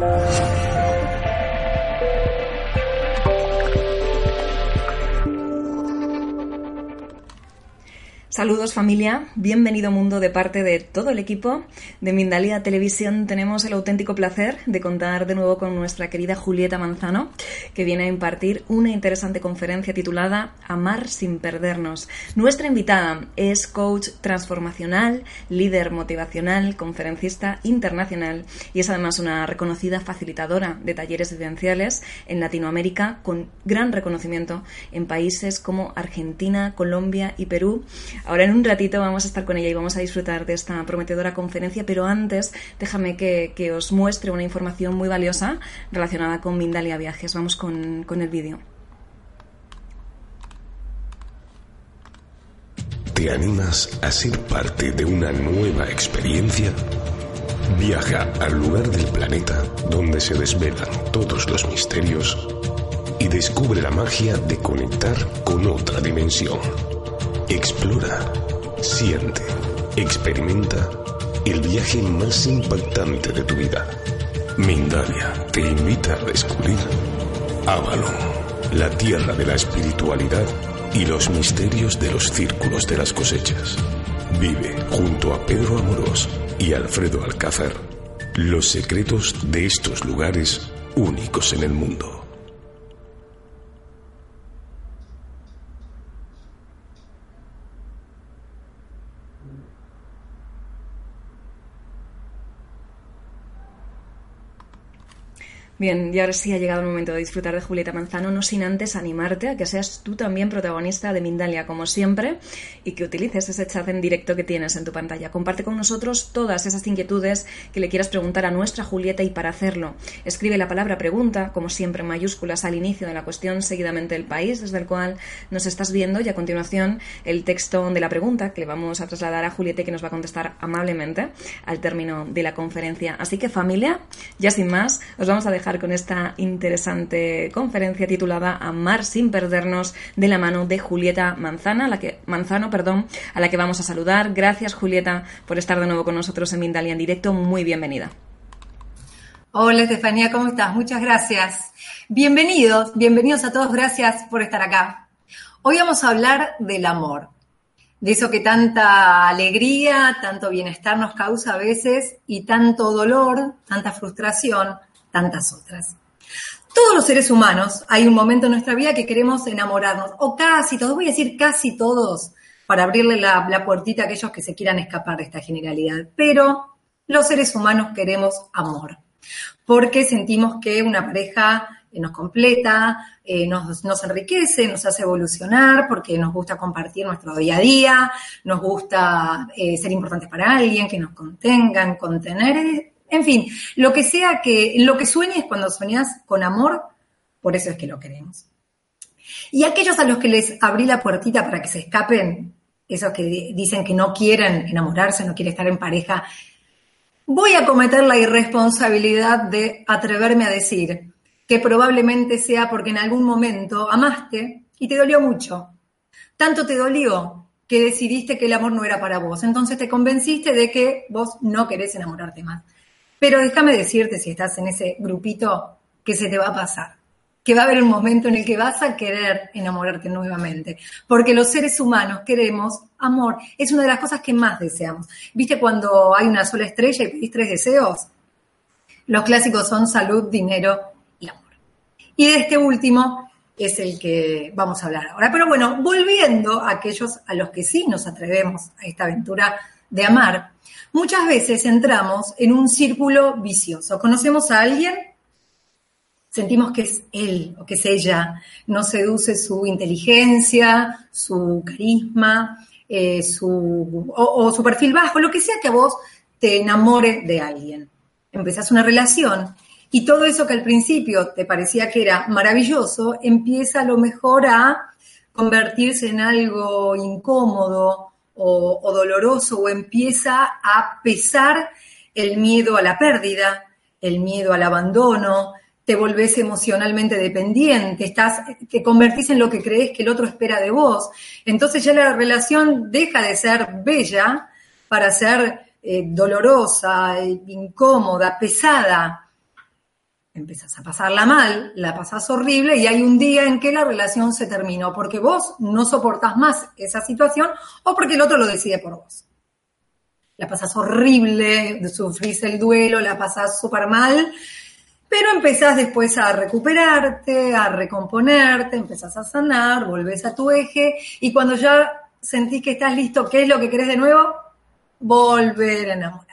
Thank you. Saludos familia, bienvenido mundo de parte de todo el equipo de Mindalia Televisión. Tenemos el auténtico placer de contar de nuevo con nuestra querida Julieta Manzano, que viene a impartir una interesante conferencia titulada Amar sin perdernos. Nuestra invitada es coach transformacional, líder motivacional, conferencista internacional y es además una reconocida facilitadora de talleres esenciales en Latinoamérica con gran reconocimiento en países como Argentina, Colombia y Perú Ahora en un ratito vamos a estar con ella y vamos a disfrutar de esta prometedora conferencia, pero antes déjame que, os muestre una información muy valiosa relacionada con Mindalia Viajes. Vamos con, con el vídeo. ¿Te animas a ser parte de una nueva experiencia? Viaja al lugar del planeta donde se desvelan todos los misterios y descubre la magia de conectar con otra dimensión. Explora, siente, experimenta el viaje más impactante de tu vida. Mindalia te invita a descubrir Avalon, la tierra de la espiritualidad y los misterios de los círculos de las cosechas. Vive junto a Pedro Amorós y Alfredo Alcázar los secretos de estos lugares únicos en el mundo. Bien, y ahora sí ha llegado el momento de disfrutar de Julieta Manzano, no sin antes animarte a que seas tú también protagonista de Mindalia, como siempre, y que utilices ese chat en directo que tienes en tu pantalla. Comparte con nosotros todas esas inquietudes que le quieras preguntar a nuestra Julieta y para hacerlo, escribe la palabra pregunta, como siempre en mayúsculas, al inicio de la cuestión, seguidamente el país desde el cual nos estás viendo y a continuación el texto de la pregunta que le vamos a trasladar a Julieta y que nos va a contestar amablemente al término de la conferencia. Así que familia, ya sin más, os vamos a dejar con esta interesante conferencia titulada Amar sin perdernos de la mano de Julieta Manzana, la que, Manzano, perdón, a la que vamos a saludar. Gracias Julieta por estar de nuevo con nosotros en Mindalia en directo. Muy bienvenida. Hola Estefanía, ¿cómo estás? Muchas gracias. Bienvenidos, bienvenidos a todos, gracias por estar acá. Hoy vamos a hablar del amor de eso que tanta alegría, tanto bienestar nos causa a veces y tanto dolor, tanta frustración tantas otras. Todos los seres humanos, hay un momento en nuestra vida que queremos enamorarnos, o casi todos, voy a decir casi todos, para abrirle la, puertita a aquellos que se quieran escapar de esta generalidad, pero los seres humanos queremos amor, porque sentimos que una pareja eh, nos completa, eh, nos, enriquece, nos hace evolucionar, porque nos gusta compartir nuestro día a día, nos gusta eh, ser importantes para alguien, que nos contengan, contener, en fin, lo que sea que, lo que sueñes cuando sueñas con amor, por eso es que lo queremos. Y aquellos a los que les abrí la puertita para que se escapen, esos que dicen que no quieren enamorarse, no quieren estar en pareja, voy a cometer la irresponsabilidad de atreverme a decir que probablemente sea porque en algún momento amaste y te dolió mucho. Tanto te dolió que decidiste que el amor no era para vos. Entonces te convenciste de que vos no querés enamorarte más. Pero déjame decirte, si estás en ese grupito, que se te va a pasar. Que va a haber un momento en el que vas a querer enamorarte nuevamente. Porque los seres humanos queremos amor. Es una de las cosas que más deseamos. ¿Viste cuando hay una sola estrella y pedís tres deseos? Los clásicos son salud, dinero y amor. Y de este último es el que vamos a hablar ahora. Pero bueno, volviendo a aquellos a los que sí nos atrevemos a esta aventura de amar, muchas veces entramos en un círculo vicioso. Conocemos a alguien, sentimos que es él o que es ella, nos seduce su inteligencia, su carisma, eh, su, o, su perfil bajo, lo que sea que a vos te enamore de alguien. Empezás una relación y todo eso que al principio te parecía que era maravilloso, empieza a lo mejor a convertirse en algo incómodo, o, doloroso o empieza a pesar el miedo a la pérdida, el miedo al abandono, te volvés emocionalmente dependiente, estás, te convertís en lo que crees que el otro espera de vos. Entonces ya la relación deja de ser bella para ser eh, dolorosa, incómoda, pesada. Empezás a pasarla mal, la pasás horrible y hay un día en que la relación se terminó porque vos no soportás más esa situación o porque el otro lo decide por vos. La pasás horrible, sufrís el duelo, la pasás súper mal, pero empezás después a recuperarte, a recomponerte, empezás a sanar, volvés a tu eje y cuando ya sentís que estás listo, ¿qué es lo que querés de nuevo? Volver a enamorarte.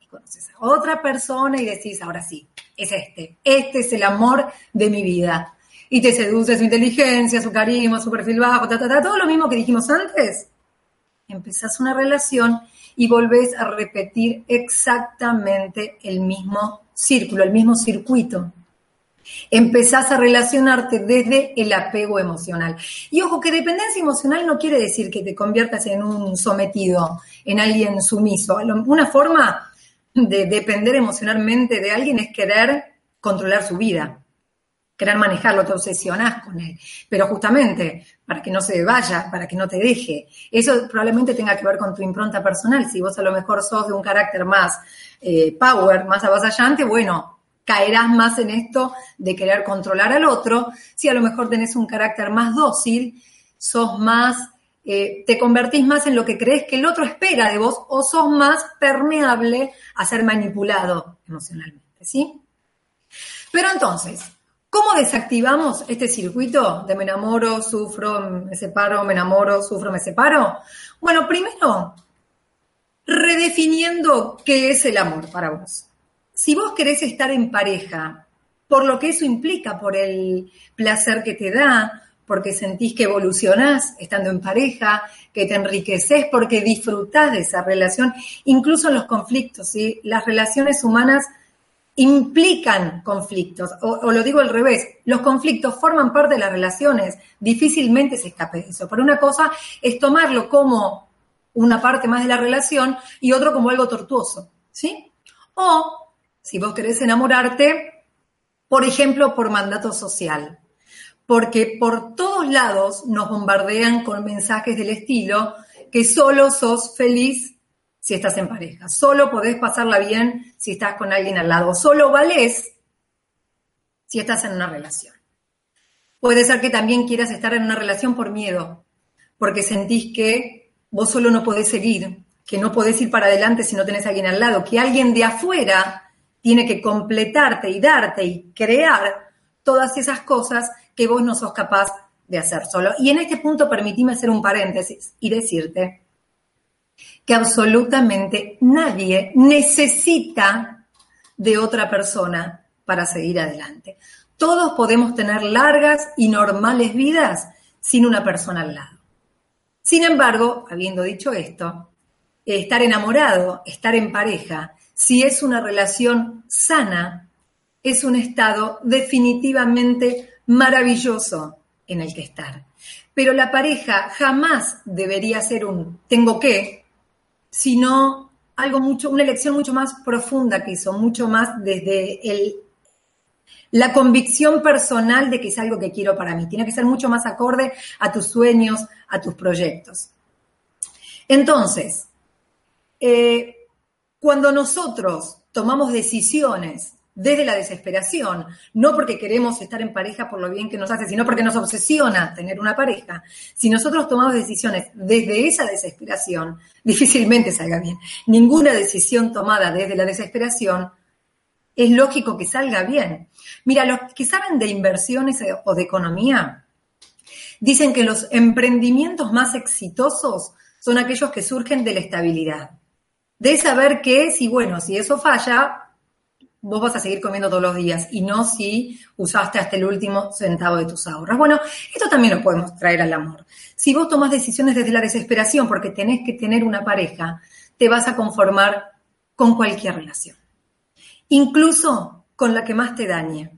Y conoces a otra persona y decís, ahora sí, es este. Este es el amor de mi vida. Y te seduce su inteligencia, su carisma, su perfil bajo, ta, ta, ta, todo lo mismo que dijimos antes. Empezás una relación y volvés a repetir exactamente el mismo círculo, el mismo circuito. Empezás a relacionarte desde el apego emocional. Y ojo, que dependencia emocional no quiere decir que te conviertas en un sometido, en alguien sumiso. Una forma de depender emocionalmente de alguien es querer controlar su vida, querer manejarlo, te obsesionás con él. Pero justamente para que no se vaya, para que no te deje. Eso probablemente tenga que ver con tu impronta personal. Si vos a lo mejor sos de un carácter más eh, power, más avasallante, bueno, caerás más en esto de querer controlar al otro. Si a lo mejor tenés un carácter más dócil, sos más eh, te convertís más en lo que crees que el otro espera de vos o sos más permeable a ser manipulado emocionalmente, ¿sí? Pero entonces, ¿cómo desactivamos este circuito de me enamoro, sufro, me separo, me enamoro, sufro, me separo? Bueno, primero, redefiniendo qué es el amor para vos. Si vos querés estar en pareja, por lo que eso implica, por el placer que te da, porque sentís que evolucionás estando en pareja, que te enriqueces porque disfrutás de esa relación, incluso en los conflictos, ¿sí? Las relaciones humanas implican conflictos, o, lo digo al revés, los conflictos forman parte de las relaciones, difícilmente se escape eso. Pero una cosa es tomarlo como una parte más de la relación y otro como algo tortuoso, ¿sí? O, si vos querés enamorarte, por ejemplo, por mandato social porque por todos lados nos bombardean con mensajes del estilo que solo sos feliz si estás en pareja, solo podés pasarla bien si estás con alguien al lado, solo valés si estás en una relación. Puede ser que también quieras estar en una relación por miedo, porque sentís que vos solo no podés seguir, que no podés ir para adelante si no tenés a alguien al lado, que alguien de afuera tiene que completarte y darte y crear todas esas cosas que vos no sos capaz de hacer solo. Y en este punto permitime hacer un paréntesis y decirte que absolutamente nadie necesita de otra persona para seguir adelante. Todos podemos tener largas y normales vidas sin una persona al lado. Sin embargo, habiendo dicho esto, estar enamorado, estar en pareja, si es una relación sana, es un estado definitivamente maravilloso en el que estar. Pero la pareja jamás debería ser un tengo que, sino algo mucho, una elección mucho más profunda que hizo, mucho más desde el, la convicción personal de que es algo que quiero para mí. Tiene que ser mucho más acorde a tus sueños, a tus proyectos. Entonces, eh, cuando nosotros tomamos decisiones desde la desesperación, no porque queremos estar en pareja por lo bien que nos hace, sino porque nos obsesiona tener una pareja. Si nosotros tomamos decisiones desde esa desesperación, difícilmente salga bien. Ninguna decisión tomada desde la desesperación es lógico que salga bien. Mira, los que saben de inversiones o de economía dicen que los emprendimientos más exitosos son aquellos que surgen de la estabilidad. De saber que si, bueno, si eso falla, vos vas a seguir comiendo todos los días y no si usaste hasta el último centavo de tus ahorros. Bueno, esto también lo podemos traer al amor. Si vos tomás decisiones desde la desesperación porque tenés que tener una pareja, te vas a conformar con cualquier relación, incluso con la que más te dañe.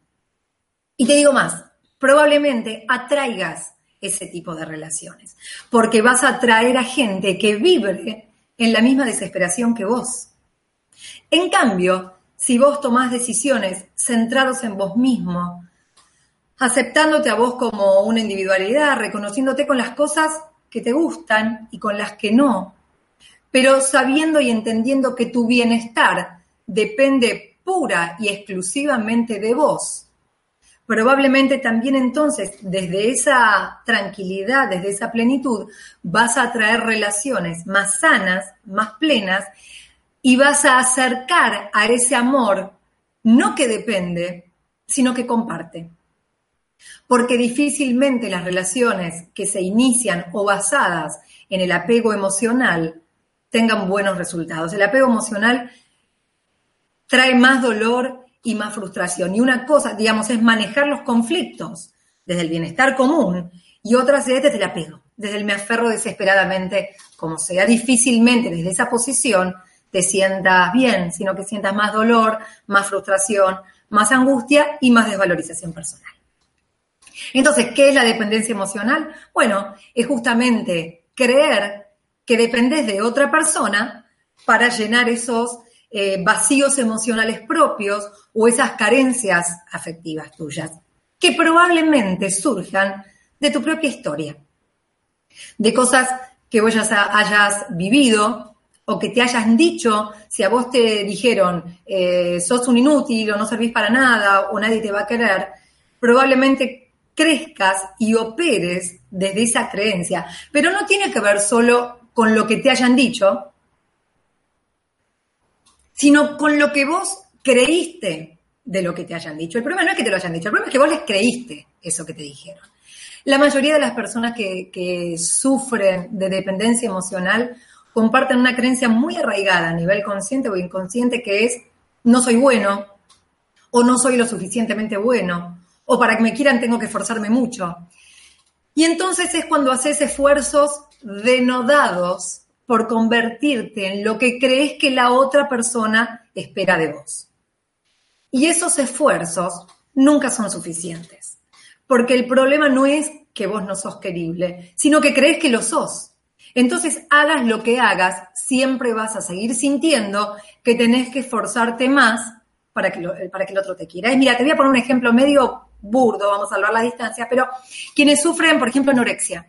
Y te digo más, probablemente atraigas ese tipo de relaciones, porque vas a atraer a gente que vibre en la misma desesperación que vos. En cambio, si vos tomás decisiones centrados en vos mismo, aceptándote a vos como una individualidad, reconociéndote con las cosas que te gustan y con las que no, pero sabiendo y entendiendo que tu bienestar depende pura y exclusivamente de vos, probablemente también entonces desde esa tranquilidad, desde esa plenitud, vas a atraer relaciones más sanas, más plenas y vas a acercar a ese amor, no que depende, sino que comparte. Porque difícilmente las relaciones que se inician o basadas en el apego emocional tengan buenos resultados. El apego emocional trae más dolor y más frustración. Y una cosa, digamos, es manejar los conflictos desde el bienestar común y otra es desde el apego, desde el me aferro desesperadamente, como sea. Difícilmente desde esa posición te sientas bien, sino que sientas más dolor, más frustración, más angustia y más desvalorización personal. Entonces, ¿qué es la dependencia emocional? Bueno, es justamente creer que dependes de otra persona para llenar esos eh, vacíos emocionales propios o esas carencias afectivas tuyas, que probablemente surjan de tu propia historia, de cosas que vos ya hayas vivido o que te hayan dicho, si a vos te dijeron eh, sos un inútil o no servís para nada o nadie te va a querer, probablemente crezcas y operes desde esa creencia. Pero no tiene que ver solo con lo que te hayan dicho, sino con lo que vos creíste de lo que te hayan dicho. El problema no es que te lo hayan dicho, el problema es que vos les creíste eso que te dijeron. La mayoría de las personas que, sufren de dependencia emocional comparten una creencia muy arraigada a nivel consciente o inconsciente que es no soy bueno o no soy lo suficientemente bueno o para que me quieran tengo que esforzarme mucho. Y entonces es cuando haces esfuerzos denodados por convertirte en lo que crees que la otra persona espera de vos. Y esos esfuerzos nunca son suficientes, porque el problema no es que vos no sos querible, sino que crees que lo sos. Entonces, hagas lo que hagas, siempre vas a seguir sintiendo que tenés que esforzarte más para que, para que el otro te quiera. mira, te voy a poner un ejemplo medio burdo, vamos a salvar la distancia, pero quienes sufren, por ejemplo, anorexia,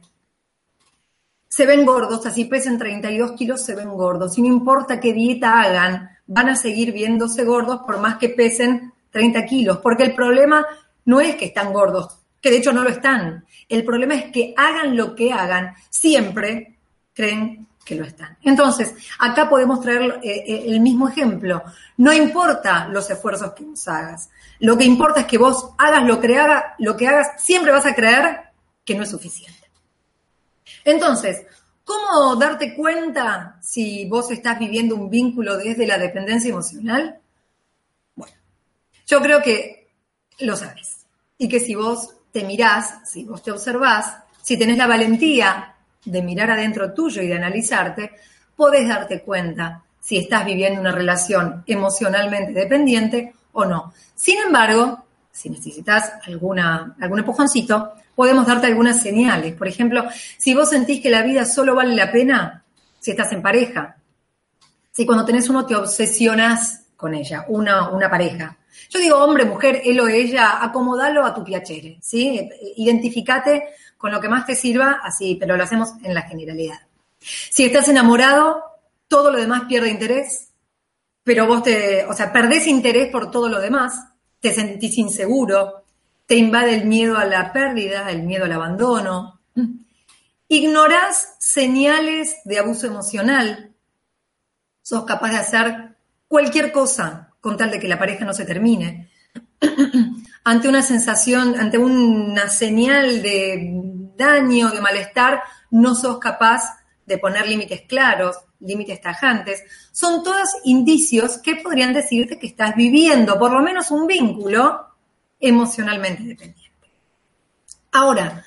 se ven gordos, así pesen 32 kilos, se ven gordos. Y no importa qué dieta hagan, van a seguir viéndose gordos por más que pesen 30 kilos, porque el problema no es que están gordos, que de hecho no lo están. El problema es que hagan lo que hagan, siempre creen que lo están. Entonces, acá podemos traer eh, eh, el mismo ejemplo. No importa los esfuerzos que vos hagas. Lo que importa es que vos hagas lo que, lo que hagas, siempre vas a creer que no es suficiente. Entonces, ¿cómo darte cuenta si vos estás viviendo un vínculo desde la dependencia emocional? Bueno, yo creo que lo sabes. Y que si vos te mirás, si vos te observás, si tenés la valentía de mirar adentro tuyo y de analizarte, podés darte cuenta si estás viviendo una relación emocionalmente dependiente o no. Sin embargo, si necesitas alguna, algún empujoncito, podemos darte algunas señales. Por ejemplo, si vos sentís que la vida solo vale la pena si estás en pareja, si cuando tenés uno te obsesionás con ella, una, una pareja. Yo digo hombre, mujer, él o ella, acomodalo a tu piacere, ¿sí? Identificate con lo que más te sirva, así, pero lo hacemos en la generalidad. Si estás enamorado, todo lo demás pierde interés, pero vos te, o sea, perdés interés por todo lo demás, te sentís inseguro, te invade el miedo a la pérdida, el miedo al abandono. Ignorás señales de abuso emocional. Sos capaz de hacer cualquier cosa con tal de que la pareja no se termine. ante una sensación, ante una señal de daño, de malestar, no sos capaz de poner límites claros, límites tajantes, son todos indicios que podrían decirte que estás viviendo por lo menos un vínculo emocionalmente dependiente. Ahora,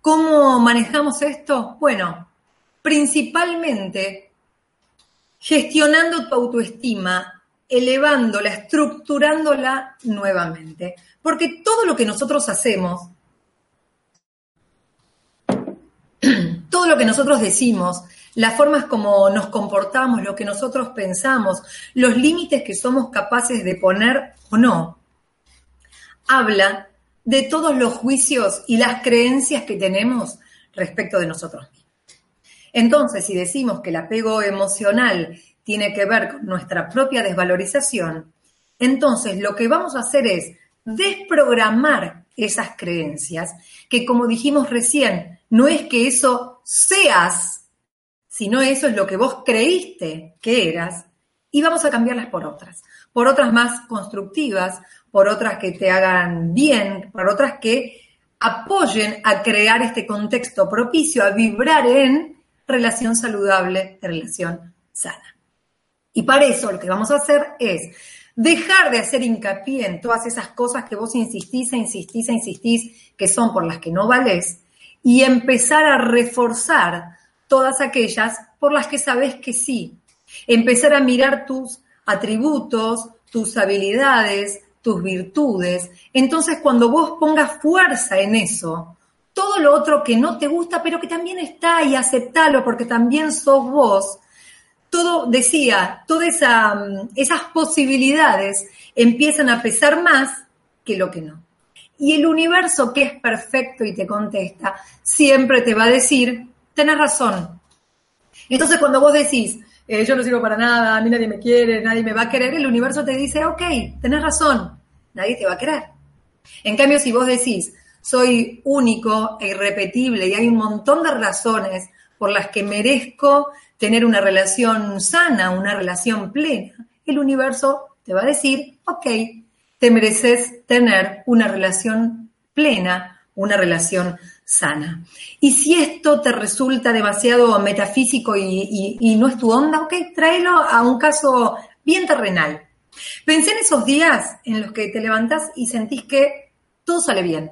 ¿cómo manejamos esto? Bueno, principalmente gestionando tu autoestima, elevándola, estructurándola nuevamente. Porque todo lo que nosotros hacemos, todo lo que nosotros decimos, las formas como nos comportamos, lo que nosotros pensamos, los límites que somos capaces de poner o no, habla de todos los juicios y las creencias que tenemos respecto de nosotros mismos. Entonces, si decimos que el apego emocional tiene que ver con nuestra propia desvalorización, Entonces, lo que vamos a hacer es desprogramar esas creencias, que como dijimos recién, no es que eso seas, sino eso es lo que vos creíste que eras, y vamos a cambiarlas por otras, por otras más constructivas, por otras que te hagan bien, por otras que apoyen a crear este contexto propicio, a vibrar en relación saludable, relación sana. Y para eso lo que vamos a hacer es dejar de hacer hincapié en todas esas cosas que vos insistís e insistís e insistís que son por las que no valés y empezar a reforzar todas aquellas por las que sabés que sí. Empezar a mirar tus atributos, tus habilidades, tus virtudes. Entonces, cuando vos pongas fuerza en eso, todo lo otro que no te gusta, pero que también está y aceptalo porque también sos vos, todo, decía, todas mm, esas posibilidades empiezan a pesar más que lo que no. Y el universo que es perfecto y te contesta, siempre te va a decir, tenés razón. Entonces cuando vos decís, eh, yo no sirvo para nada, a mí nadie me quiere, nadie me va a querer, el universo te dice, ok, tenés razón, nadie te va a querer. En cambio, si vos decís, soy único e irrepetible y hay un montón de razones por las que merezco tener una relación sana, una relación plena, el universo te va a decir, ok, te mereces tener una relación plena, una relación sana. Y si esto te resulta demasiado metafísico y, no es tu onda, ok, tráelo a un caso bien terrenal. Pensé en esos días en los que te levantás y sentís que todo sale bien.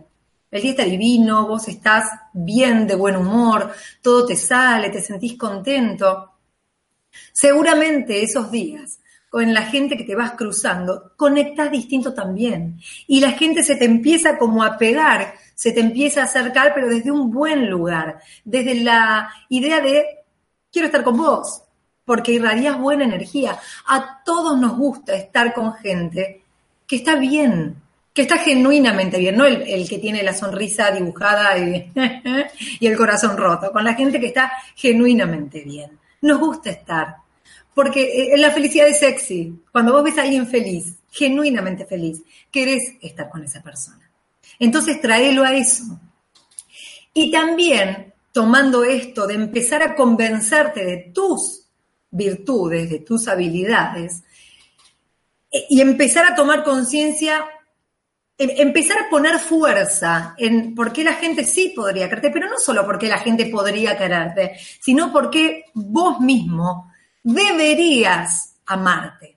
El día está divino, vos estás bien, de buen humor, todo te sale, te sentís contento. Seguramente esos días con la gente que te vas cruzando, conectas distinto también. Y la gente se te empieza como a pegar, se te empieza a acercar, pero desde un buen lugar, desde la idea de, quiero estar con vos, porque irradias buena energía. A todos nos gusta estar con gente que está bien, que está genuinamente bien, no el, que tiene la sonrisa dibujada y, y el corazón roto, con la gente que está genuinamente bien. Nos gusta estar porque eh, la felicidad es sexy. Cuando vos ves a alguien feliz, genuinamente feliz, querés estar con esa persona. Entonces tráelo a eso. Y también tomando esto de empezar a convencerte de tus virtudes, de tus habilidades, e, y empezar a tomar conciencia, empezar a poner fuerza en por qué la gente sí podría quererte, pero no solo porque la gente podría quererte, sino porque vos mismo deberías amarte.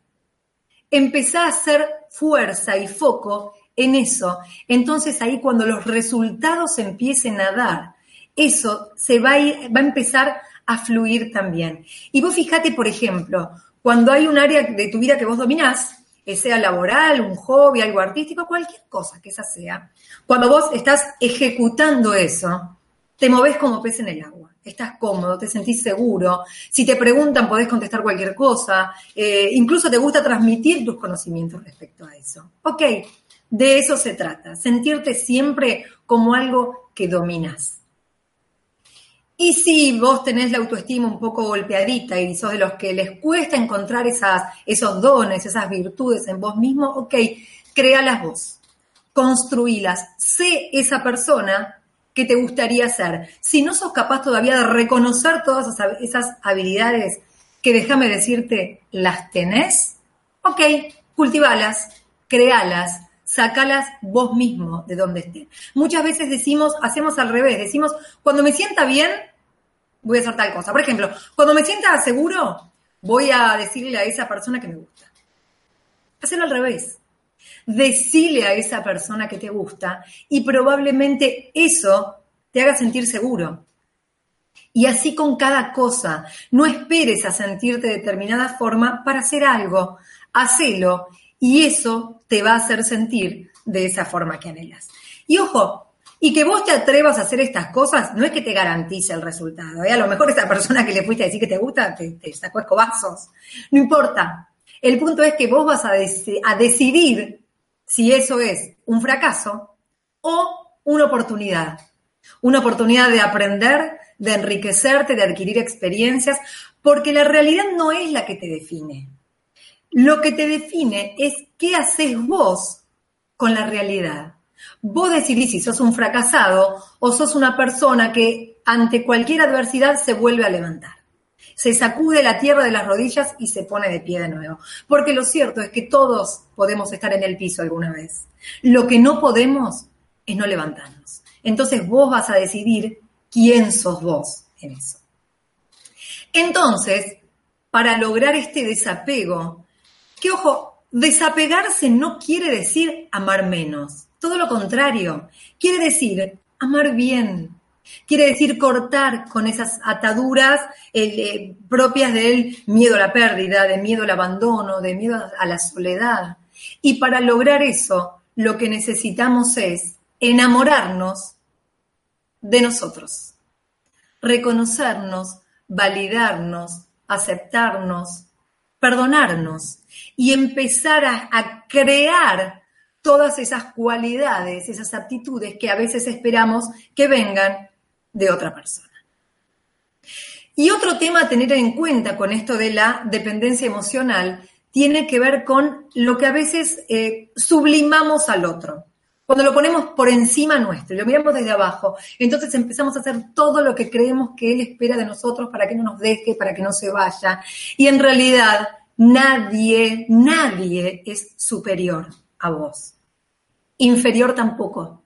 Empezá a hacer fuerza y foco en eso. Entonces ahí cuando los resultados empiecen a dar, eso se va a, va a empezar a fluir también. Y vos fíjate, por ejemplo, cuando hay un área de tu vida que vos dominás, sea laboral, un hobby, algo artístico, cualquier cosa que esa sea, cuando vos estás ejecutando eso, te moves como pez en el agua estás cómodo, te sentís seguro. Si te preguntan, podés contestar cualquier cosa. Eh, incluso te gusta transmitir tus conocimientos respecto a eso. Ok, de eso se trata, sentirte siempre como algo que dominas. Y si vos tenés la autoestima un poco golpeadita y sos de los que les cuesta encontrar esas, esos dones, esas virtudes en vos mismo, ok, créalas vos, construílas, sé esa persona que te gustaría ser. Si no sos capaz todavía de reconocer todas esas habilidades que déjame decirte, las tenés, ok, cultivalas, créalas, sacalas vos mismo de donde estén. Muchas veces decimos, hacemos al revés, decimos, cuando me sienta bien, voy a hacer tal cosa. Por ejemplo, cuando me sienta seguro, voy a decirle a esa persona que me gusta. Hacerlo al revés decile a esa persona que te gusta y probablemente eso te haga sentir seguro. Y así con cada cosa, no esperes a sentirte de determinada forma para hacer algo, hacelo y eso te va a hacer sentir de esa forma que anhelas. Y ojo, y que vos te atrevas a hacer estas cosas no es que te garantice el resultado. ¿eh? A lo mejor esa persona que le fuiste a decir que te gusta te, sacó escobazos. No importa. El punto es que vos vas a, a decidir si eso es un fracaso o una oportunidad. Una oportunidad de aprender, de enriquecerte, de adquirir experiencias, porque la realidad no es la que te define. Lo que te define es qué haces vos con la realidad. Vos decidís si sos un fracasado o sos una persona que ante cualquier adversidad se vuelve a levantar. Se sacude la tierra de las rodillas y se pone de pie de nuevo. Porque lo cierto es que todos podemos estar en el piso alguna vez. Lo que no podemos es no levantarnos. Entonces vos vas a decidir quién sos vos en eso. Entonces, para lograr este desapego, que ojo, desapegarse no quiere decir amar menos, todo lo contrario, quiere decir amar bien, quiere decir cortar con esas ataduras eh, propias del miedo a la pérdida, de miedo al abandono, de miedo a la soledad. Y para lograr eso, lo que necesitamos es enamorarnos de nosotros, reconocernos, validarnos, aceptarnos, perdonarnos y empezar a, crear todas esas cualidades, esas aptitudes que a veces esperamos que vengan de otra persona. Y otro tema a tener en cuenta con esto de la dependencia emocional tiene que ver con lo que a veces eh, sublimamos al otro. Cuando lo ponemos por encima nuestro, lo miramos desde abajo, entonces empezamos a hacer todo lo que creemos que Él espera de nosotros para que no nos deje, para que no se vaya. Y en realidad nadie, nadie es superior a vos. Inferior tampoco.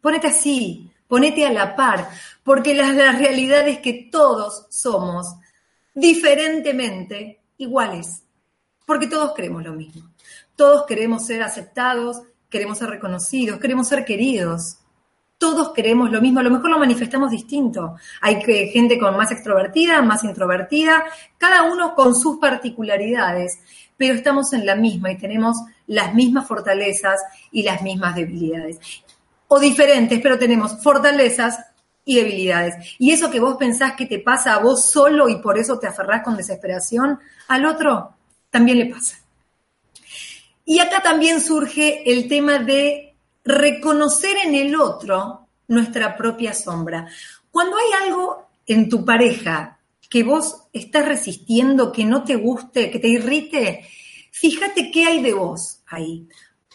Ponete así, ponete a la par, porque la, la realidad es que todos somos diferentemente iguales, porque todos queremos lo mismo. Todos queremos ser aceptados, queremos ser reconocidos, queremos ser queridos. Todos queremos lo mismo, a lo mejor lo manifestamos distinto. Hay gente con más extrovertida, más introvertida, cada uno con sus particularidades, pero estamos en la misma y tenemos las mismas fortalezas y las mismas debilidades. O diferentes, pero tenemos fortalezas y debilidades. Y eso que vos pensás que te pasa a vos solo y por eso te aferrás con desesperación, al otro también le pasa. Y acá también surge el tema de reconocer en el otro nuestra propia sombra. Cuando hay algo en tu pareja que vos estás resistiendo, que no te guste, que te irrite, fíjate qué hay de vos ahí.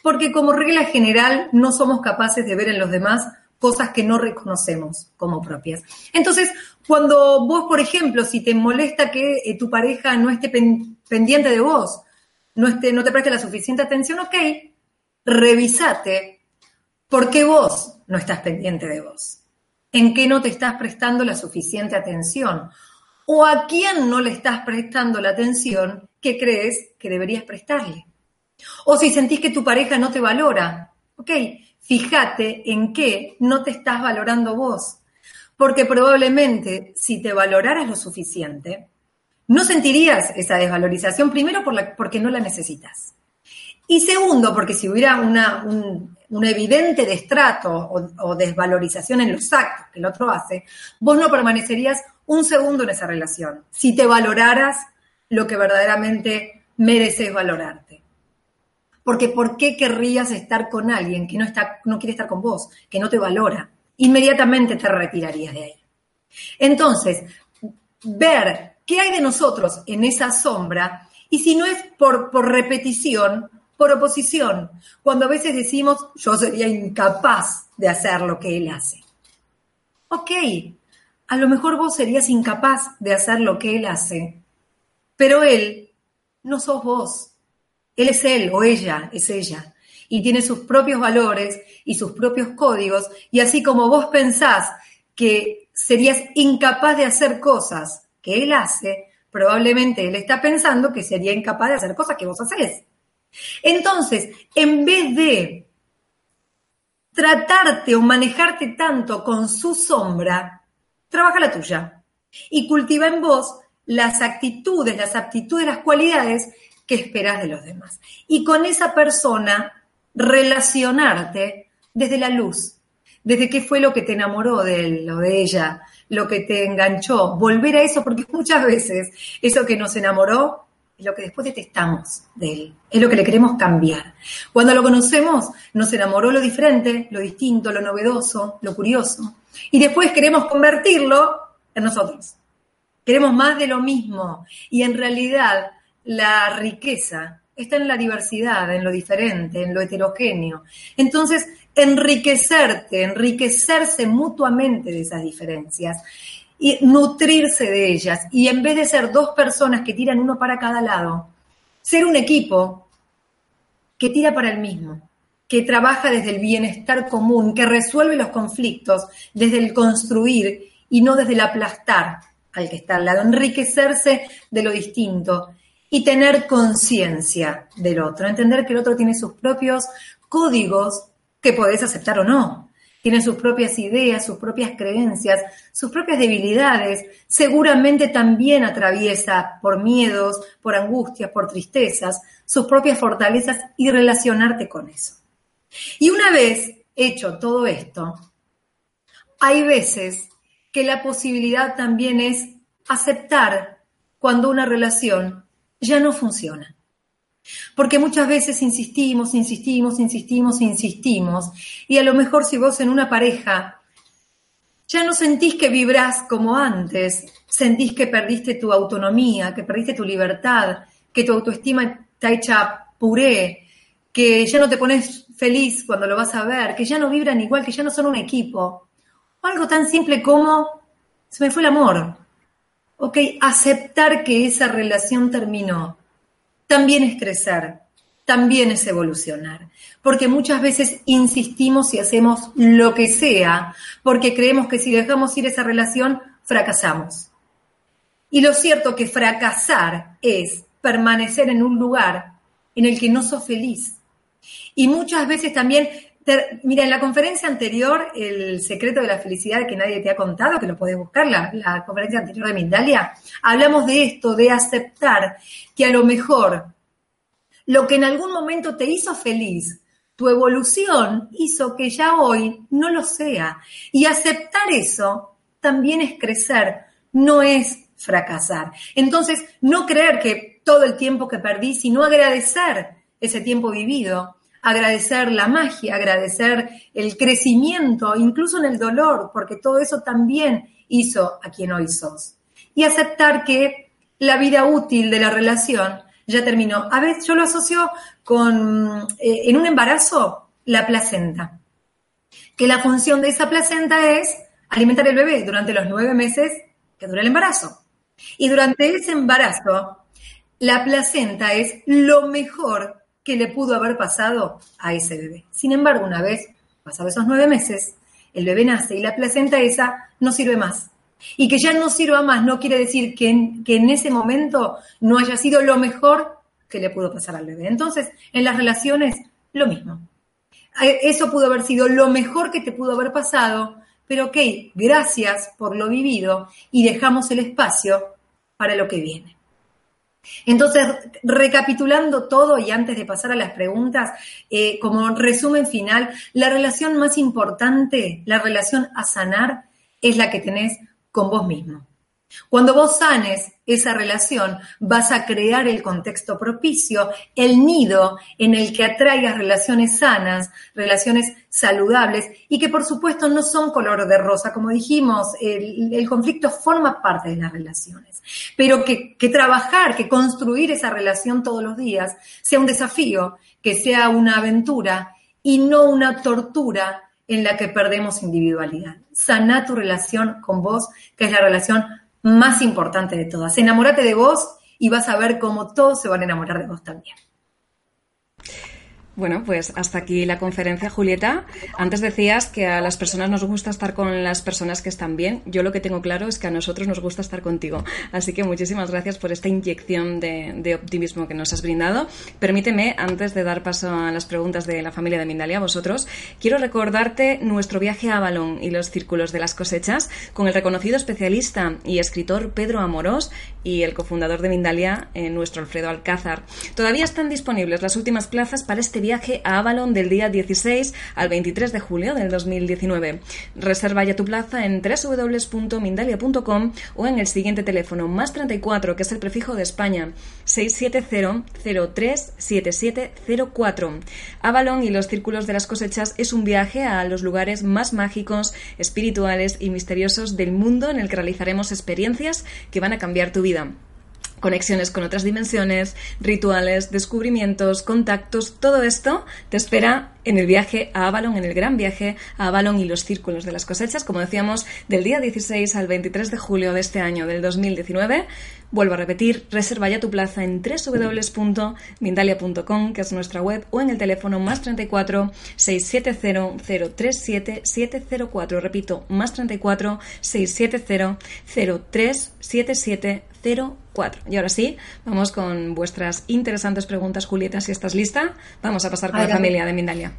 Porque como regla general no somos capaces de ver en los demás cosas que no reconocemos como propias. Entonces, cuando vos, por ejemplo, si te molesta que eh, tu pareja no esté pendiente de vos, no, no te preste la suficiente atención, ok, revisate por qué vos no estás pendiente de vos. ¿En qué no te estás prestando la suficiente atención? ¿O a quién no le estás prestando la atención que crees que deberías prestarle? O si sentís que tu pareja no te valora, ok, fíjate en qué no te estás valorando vos. Porque probablemente si te valoraras lo suficiente, no sentirías esa desvalorización, primero porque no la necesitas. Y segundo, porque si hubiera una, un, evidente destrato o, o, desvalorización en los actos que el otro hace, vos no permanecerías un segundo en esa relación. Si te valoraras lo que verdaderamente mereces valorarte. Porque ¿por qué querrías estar con alguien que no, está, no quiere estar con vos, que no te valora? Inmediatamente te retirarías de ahí. Entonces, ver ¿Qué hay de nosotros en esa sombra? Y si no es por, por repetición, por oposición, cuando a veces decimos, yo sería incapaz de hacer lo que él hace. Ok, a lo mejor vos serías incapaz de hacer lo que él hace, pero él no sos vos. Él es él o ella es ella. Y tiene sus propios valores y sus propios códigos. Y así como vos pensás que serías incapaz de hacer cosas que él hace, probablemente él está pensando que sería incapaz de hacer cosas que vos haces. Entonces, en vez de tratarte o manejarte tanto con su sombra, trabaja la tuya y cultiva en vos las actitudes, las aptitudes, las cualidades que esperas de los demás. Y con esa persona relacionarte desde la luz, desde qué fue lo que te enamoró de él o de ella, lo que te enganchó, volver a eso, porque muchas veces eso que nos enamoró es lo que después detestamos de él, es lo que le queremos cambiar. Cuando lo conocemos, nos enamoró lo diferente, lo distinto, lo novedoso, lo curioso, y después queremos convertirlo en nosotros. Queremos más de lo mismo, y en realidad la riqueza está en la diversidad, en lo diferente, en lo heterogéneo. Entonces, enriquecerte, enriquecerse mutuamente de esas diferencias y nutrirse de ellas. Y en vez de ser dos personas que tiran uno para cada lado, ser un equipo que tira para el mismo, que trabaja desde el bienestar común, que resuelve los conflictos desde el construir y no desde el aplastar al que está al lado, enriquecerse de lo distinto y tener conciencia del otro, entender que el otro tiene sus propios códigos que podés aceptar o no, tiene sus propias ideas, sus propias creencias, sus propias debilidades, seguramente también atraviesa por miedos, por angustias, por tristezas, sus propias fortalezas y relacionarte con eso. Y una vez hecho todo esto, hay veces que la posibilidad también es aceptar cuando una relación ya no funciona. Porque muchas veces insistimos, insistimos, insistimos, insistimos, y a lo mejor si vos en una pareja ya no sentís que vibrás como antes, sentís que perdiste tu autonomía, que perdiste tu libertad, que tu autoestima está hecha puré, que ya no te pones feliz cuando lo vas a ver, que ya no vibran igual, que ya no son un equipo algo tan simple como, se me fue el amor. Ok, aceptar que esa relación terminó. También es crecer, también es evolucionar. Porque muchas veces insistimos y hacemos lo que sea, porque creemos que si dejamos ir esa relación, fracasamos. Y lo cierto que fracasar es permanecer en un lugar en el que no sos feliz. Y muchas veces también Mira, en la conferencia anterior, El secreto de la felicidad que nadie te ha contado, que lo puedes buscar, la, conferencia anterior de Mindalia, hablamos de esto, de aceptar que a lo mejor lo que en algún momento te hizo feliz, tu evolución hizo que ya hoy no lo sea. Y aceptar eso también es crecer, no es fracasar. Entonces, no creer que todo el tiempo que perdí, sino agradecer ese tiempo vivido agradecer la magia, agradecer el crecimiento, incluso en el dolor, porque todo eso también hizo a quien hoy sos. Y aceptar que la vida útil de la relación ya terminó. A veces yo lo asocio con, eh, en un embarazo, la placenta. Que la función de esa placenta es alimentar el bebé durante los nueve meses que dura el embarazo. Y durante ese embarazo, la placenta es lo mejor que le pudo haber pasado a ese bebé. Sin embargo, una vez pasados esos nueve meses, el bebé nace y la placenta esa no sirve más. Y que ya no sirva más no quiere decir que en, que en ese momento no haya sido lo mejor que le pudo pasar al bebé. Entonces, en las relaciones, lo mismo. Eh, eso pudo haber sido lo mejor que te pudo haber pasado, pero ok, gracias por lo vivido y dejamos el espacio para lo que viene. Entonces, recapitulando todo y antes de pasar a las preguntas, eh, como resumen final, la relación más importante, la relación a sanar, es la que tenés con vos mismo. Cuando vos sanes esa relación, vas a crear el contexto propicio, el nido en el que atraigas relaciones sanas, relaciones saludables y que por supuesto no son color de rosa, como dijimos, el, conflicto forma parte de las relaciones, pero que, trabajar, que construir esa relación todos los días sea un desafío, que sea una aventura y no una tortura en la que perdemos individualidad. Sana tu relación con vos, que es la relación más importante de todas. Enamórate de vos y vas a ver cómo todos se van a enamorar de vos también. Bueno, pues hasta aquí la conferencia, Julieta. Antes decías que a las personas nos gusta estar con las personas que están bien. Yo lo que tengo claro es que a nosotros nos gusta estar contigo. Así que muchísimas gracias por esta inyección de, optimismo que nos has brindado. Permíteme, antes de dar paso a las preguntas de la familia de Mindalia, vosotros, quiero recordarte nuestro viaje a Avalon y los círculos de las cosechas con el reconocido especialista y escritor Pedro Amorós y el cofundador de Mindalia, eh, nuestro Alfredo Alcázar. Todavía están disponibles las últimas plazas para este viaje a Avalon del día 16 al 23 de julio del 2019. Reserva ya tu plaza en www.mindalia.com o en el siguiente teléfono más 34 que es el prefijo de España 670-037704. Avalon y los círculos de las cosechas es un viaje a los lugares más mágicos, espirituales y misteriosos del mundo en el que realizaremos experiencias que van a cambiar tu vida. Conexiones con otras dimensiones, rituales, descubrimientos, contactos, todo esto te espera en el viaje a Avalon, en el gran viaje a Avalon y los círculos de las cosechas, como decíamos, del día 16 al 23 de julio de este año del 2019. Vuelvo a repetir, reserva ya tu plaza en www.mindalia.com, que es nuestra web, o en el teléfono más 34 670 037 704. Repito, más 34 670 037 704. Y ahora sí, vamos con vuestras interesantes preguntas, Julieta, si estás lista. Vamos a pasar con la familia de Mindalia.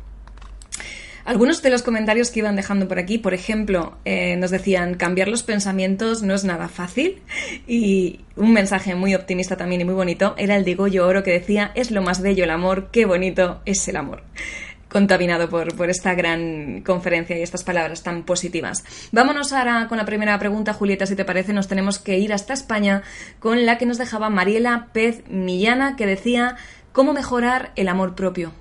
Algunos de los comentarios que iban dejando por aquí, por ejemplo, eh, nos decían cambiar los pensamientos no es nada fácil y un mensaje muy optimista también y muy bonito era el de Goyo Oro que decía es lo más bello el amor, qué bonito es el amor contaminado por, por, esta gran conferencia y estas palabras tan positivas. Vámonos ahora con la primera pregunta, Julieta, si te parece, nos tenemos que ir hasta España con la que nos dejaba Mariela Pez Millana, que decía cómo mejorar el amor propio.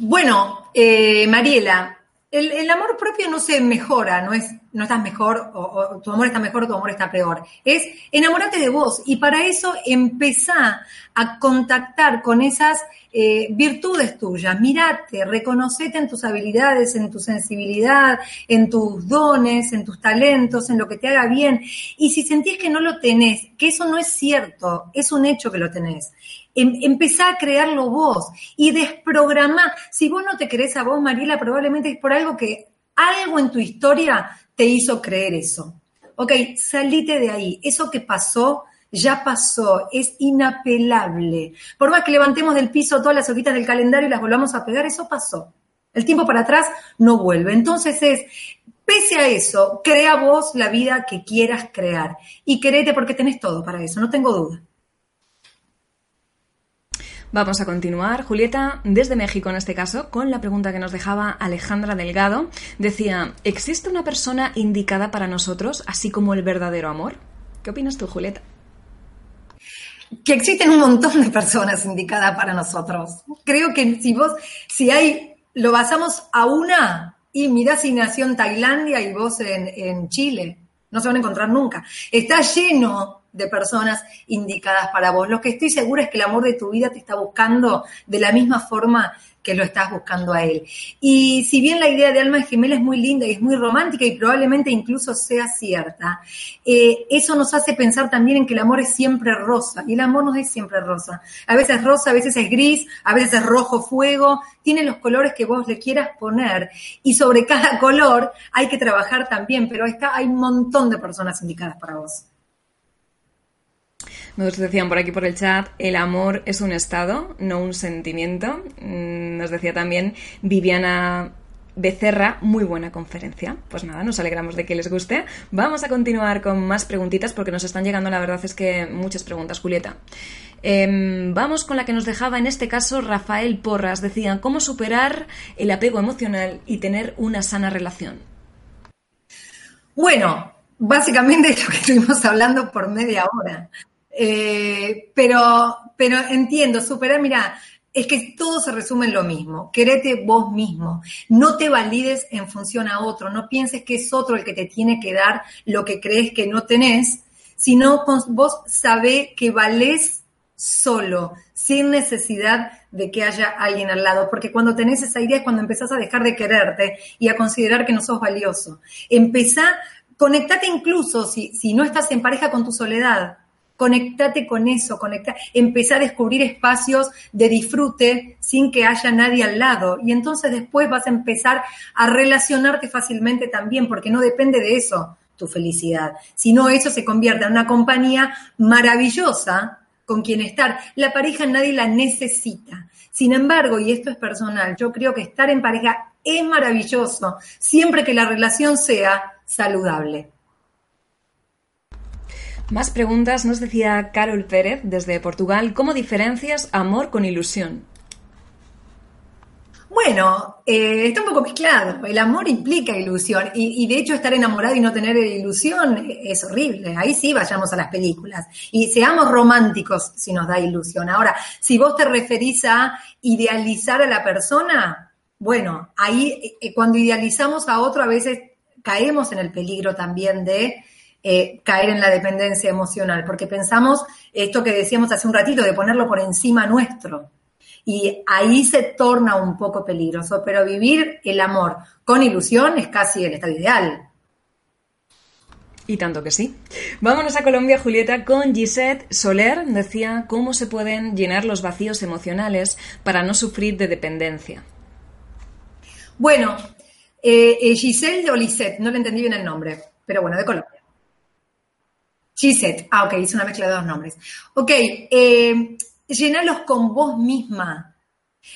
Bueno, eh, Mariela, el, amor propio no se mejora, no es no estás mejor o, tu amor está mejor o tu amor está peor. Es enamórate de vos y para eso empezá a contactar con esas eh, virtudes tuyas. Mirate, reconocete en tus habilidades, en tu sensibilidad, en tus dones, en tus talentos, en lo que te haga bien. Y si sentís que no lo tenés, que eso no es cierto, es un hecho que lo tenés. Em, empezá a crearlo vos y desprogramá. Si vos no te querés a vos, Mariela, probablemente es por algo que algo en tu historia te hizo creer eso. Ok, salite de ahí. Eso que pasó, ya pasó, es inapelable. Por más que levantemos del piso todas las hojitas del calendario y las volvamos a pegar, eso pasó. El tiempo para atrás no vuelve. Entonces es, pese a eso, crea vos la vida que quieras crear. Y querete porque tenés todo para eso, no tengo duda. Vamos a continuar, Julieta, desde México en este caso, con la pregunta que nos dejaba Alejandra Delgado. Decía, ¿existe una persona indicada para nosotros, así como el verdadero amor? ¿Qué opinas tú, Julieta? Que existen un montón de personas indicadas para nosotros. Creo que si vos, si hay, lo basamos a una, y mirá si nació en Tailandia y vos en, en Chile, no se van a encontrar nunca. Está lleno de personas indicadas para vos. Lo que estoy segura es que el amor de tu vida te está buscando de la misma forma que lo estás buscando a él. Y si bien la idea de alma gemela es muy linda y es muy romántica y probablemente incluso sea cierta, eh, eso nos hace pensar también en que el amor es siempre rosa. Y el amor no es siempre rosa. A veces es rosa, a veces es gris, a veces es rojo fuego. Tiene los colores que vos le quieras poner. Y sobre cada color hay que trabajar también, pero está, hay un montón de personas indicadas para vos. Nos decían por aquí por el chat, el amor es un estado, no un sentimiento. Mm, nos decía también Viviana Becerra, muy buena conferencia. Pues nada, nos alegramos de que les guste. Vamos a continuar con más preguntitas porque nos están llegando, la verdad es que muchas preguntas, Julieta. Em, vamos con la que nos dejaba en este caso Rafael Porras. Decía, ¿cómo superar el apego emocional y tener una sana relación? Bueno, básicamente es lo que estuvimos hablando por media hora. Eh, pero, pero entiendo, superar, mira, es que todo se resume en lo mismo. Querete vos mismo. No te valides en función a otro. No pienses que es otro el que te tiene que dar lo que crees que no tenés, sino vos sabés que valés solo, sin necesidad de que haya alguien al lado. Porque cuando tenés esa idea es cuando empezás a dejar de quererte y a considerar que no sos valioso. Empezá, conectate incluso si, si no estás en pareja con tu soledad Conectate con eso, conecta, empezá a descubrir espacios de disfrute sin que haya nadie al lado. Y entonces después vas a empezar a relacionarte fácilmente también, porque no depende de eso tu felicidad, sino eso se convierte en una compañía maravillosa con quien estar. La pareja nadie la necesita. Sin embargo, y esto es personal, yo creo que estar en pareja es maravilloso, siempre que la relación sea saludable. Más preguntas nos decía Carol Pérez desde Portugal. ¿Cómo diferencias amor con ilusión? Bueno, eh, está un poco mezclado. El amor implica ilusión y, de hecho estar enamorado y no tener ilusión es horrible. Ahí sí vayamos a las películas y seamos románticos si nos da ilusión. Ahora, si vos te referís a idealizar a la persona, bueno, ahí eh, cuando idealizamos a otro a veces caemos en el peligro también de eh, caer en la dependencia emocional, porque pensamos esto que decíamos hace un ratito, de ponerlo por encima nuestro. Y ahí se torna un poco peligroso, pero vivir el amor con ilusión es casi el estado ideal. Y tanto que sí. Vámonos a Colombia, Julieta, con Gisette Soler. Decía cómo se pueden llenar los vacíos emocionales para no sufrir de dependencia. Bueno, eh, eh, Giselle o Lisette, no le entendí bien el nombre, pero bueno, de Colombia. Gisette, ah, ok, hice una mezcla de dos nombres. Ok, eh, llenalos con vos misma.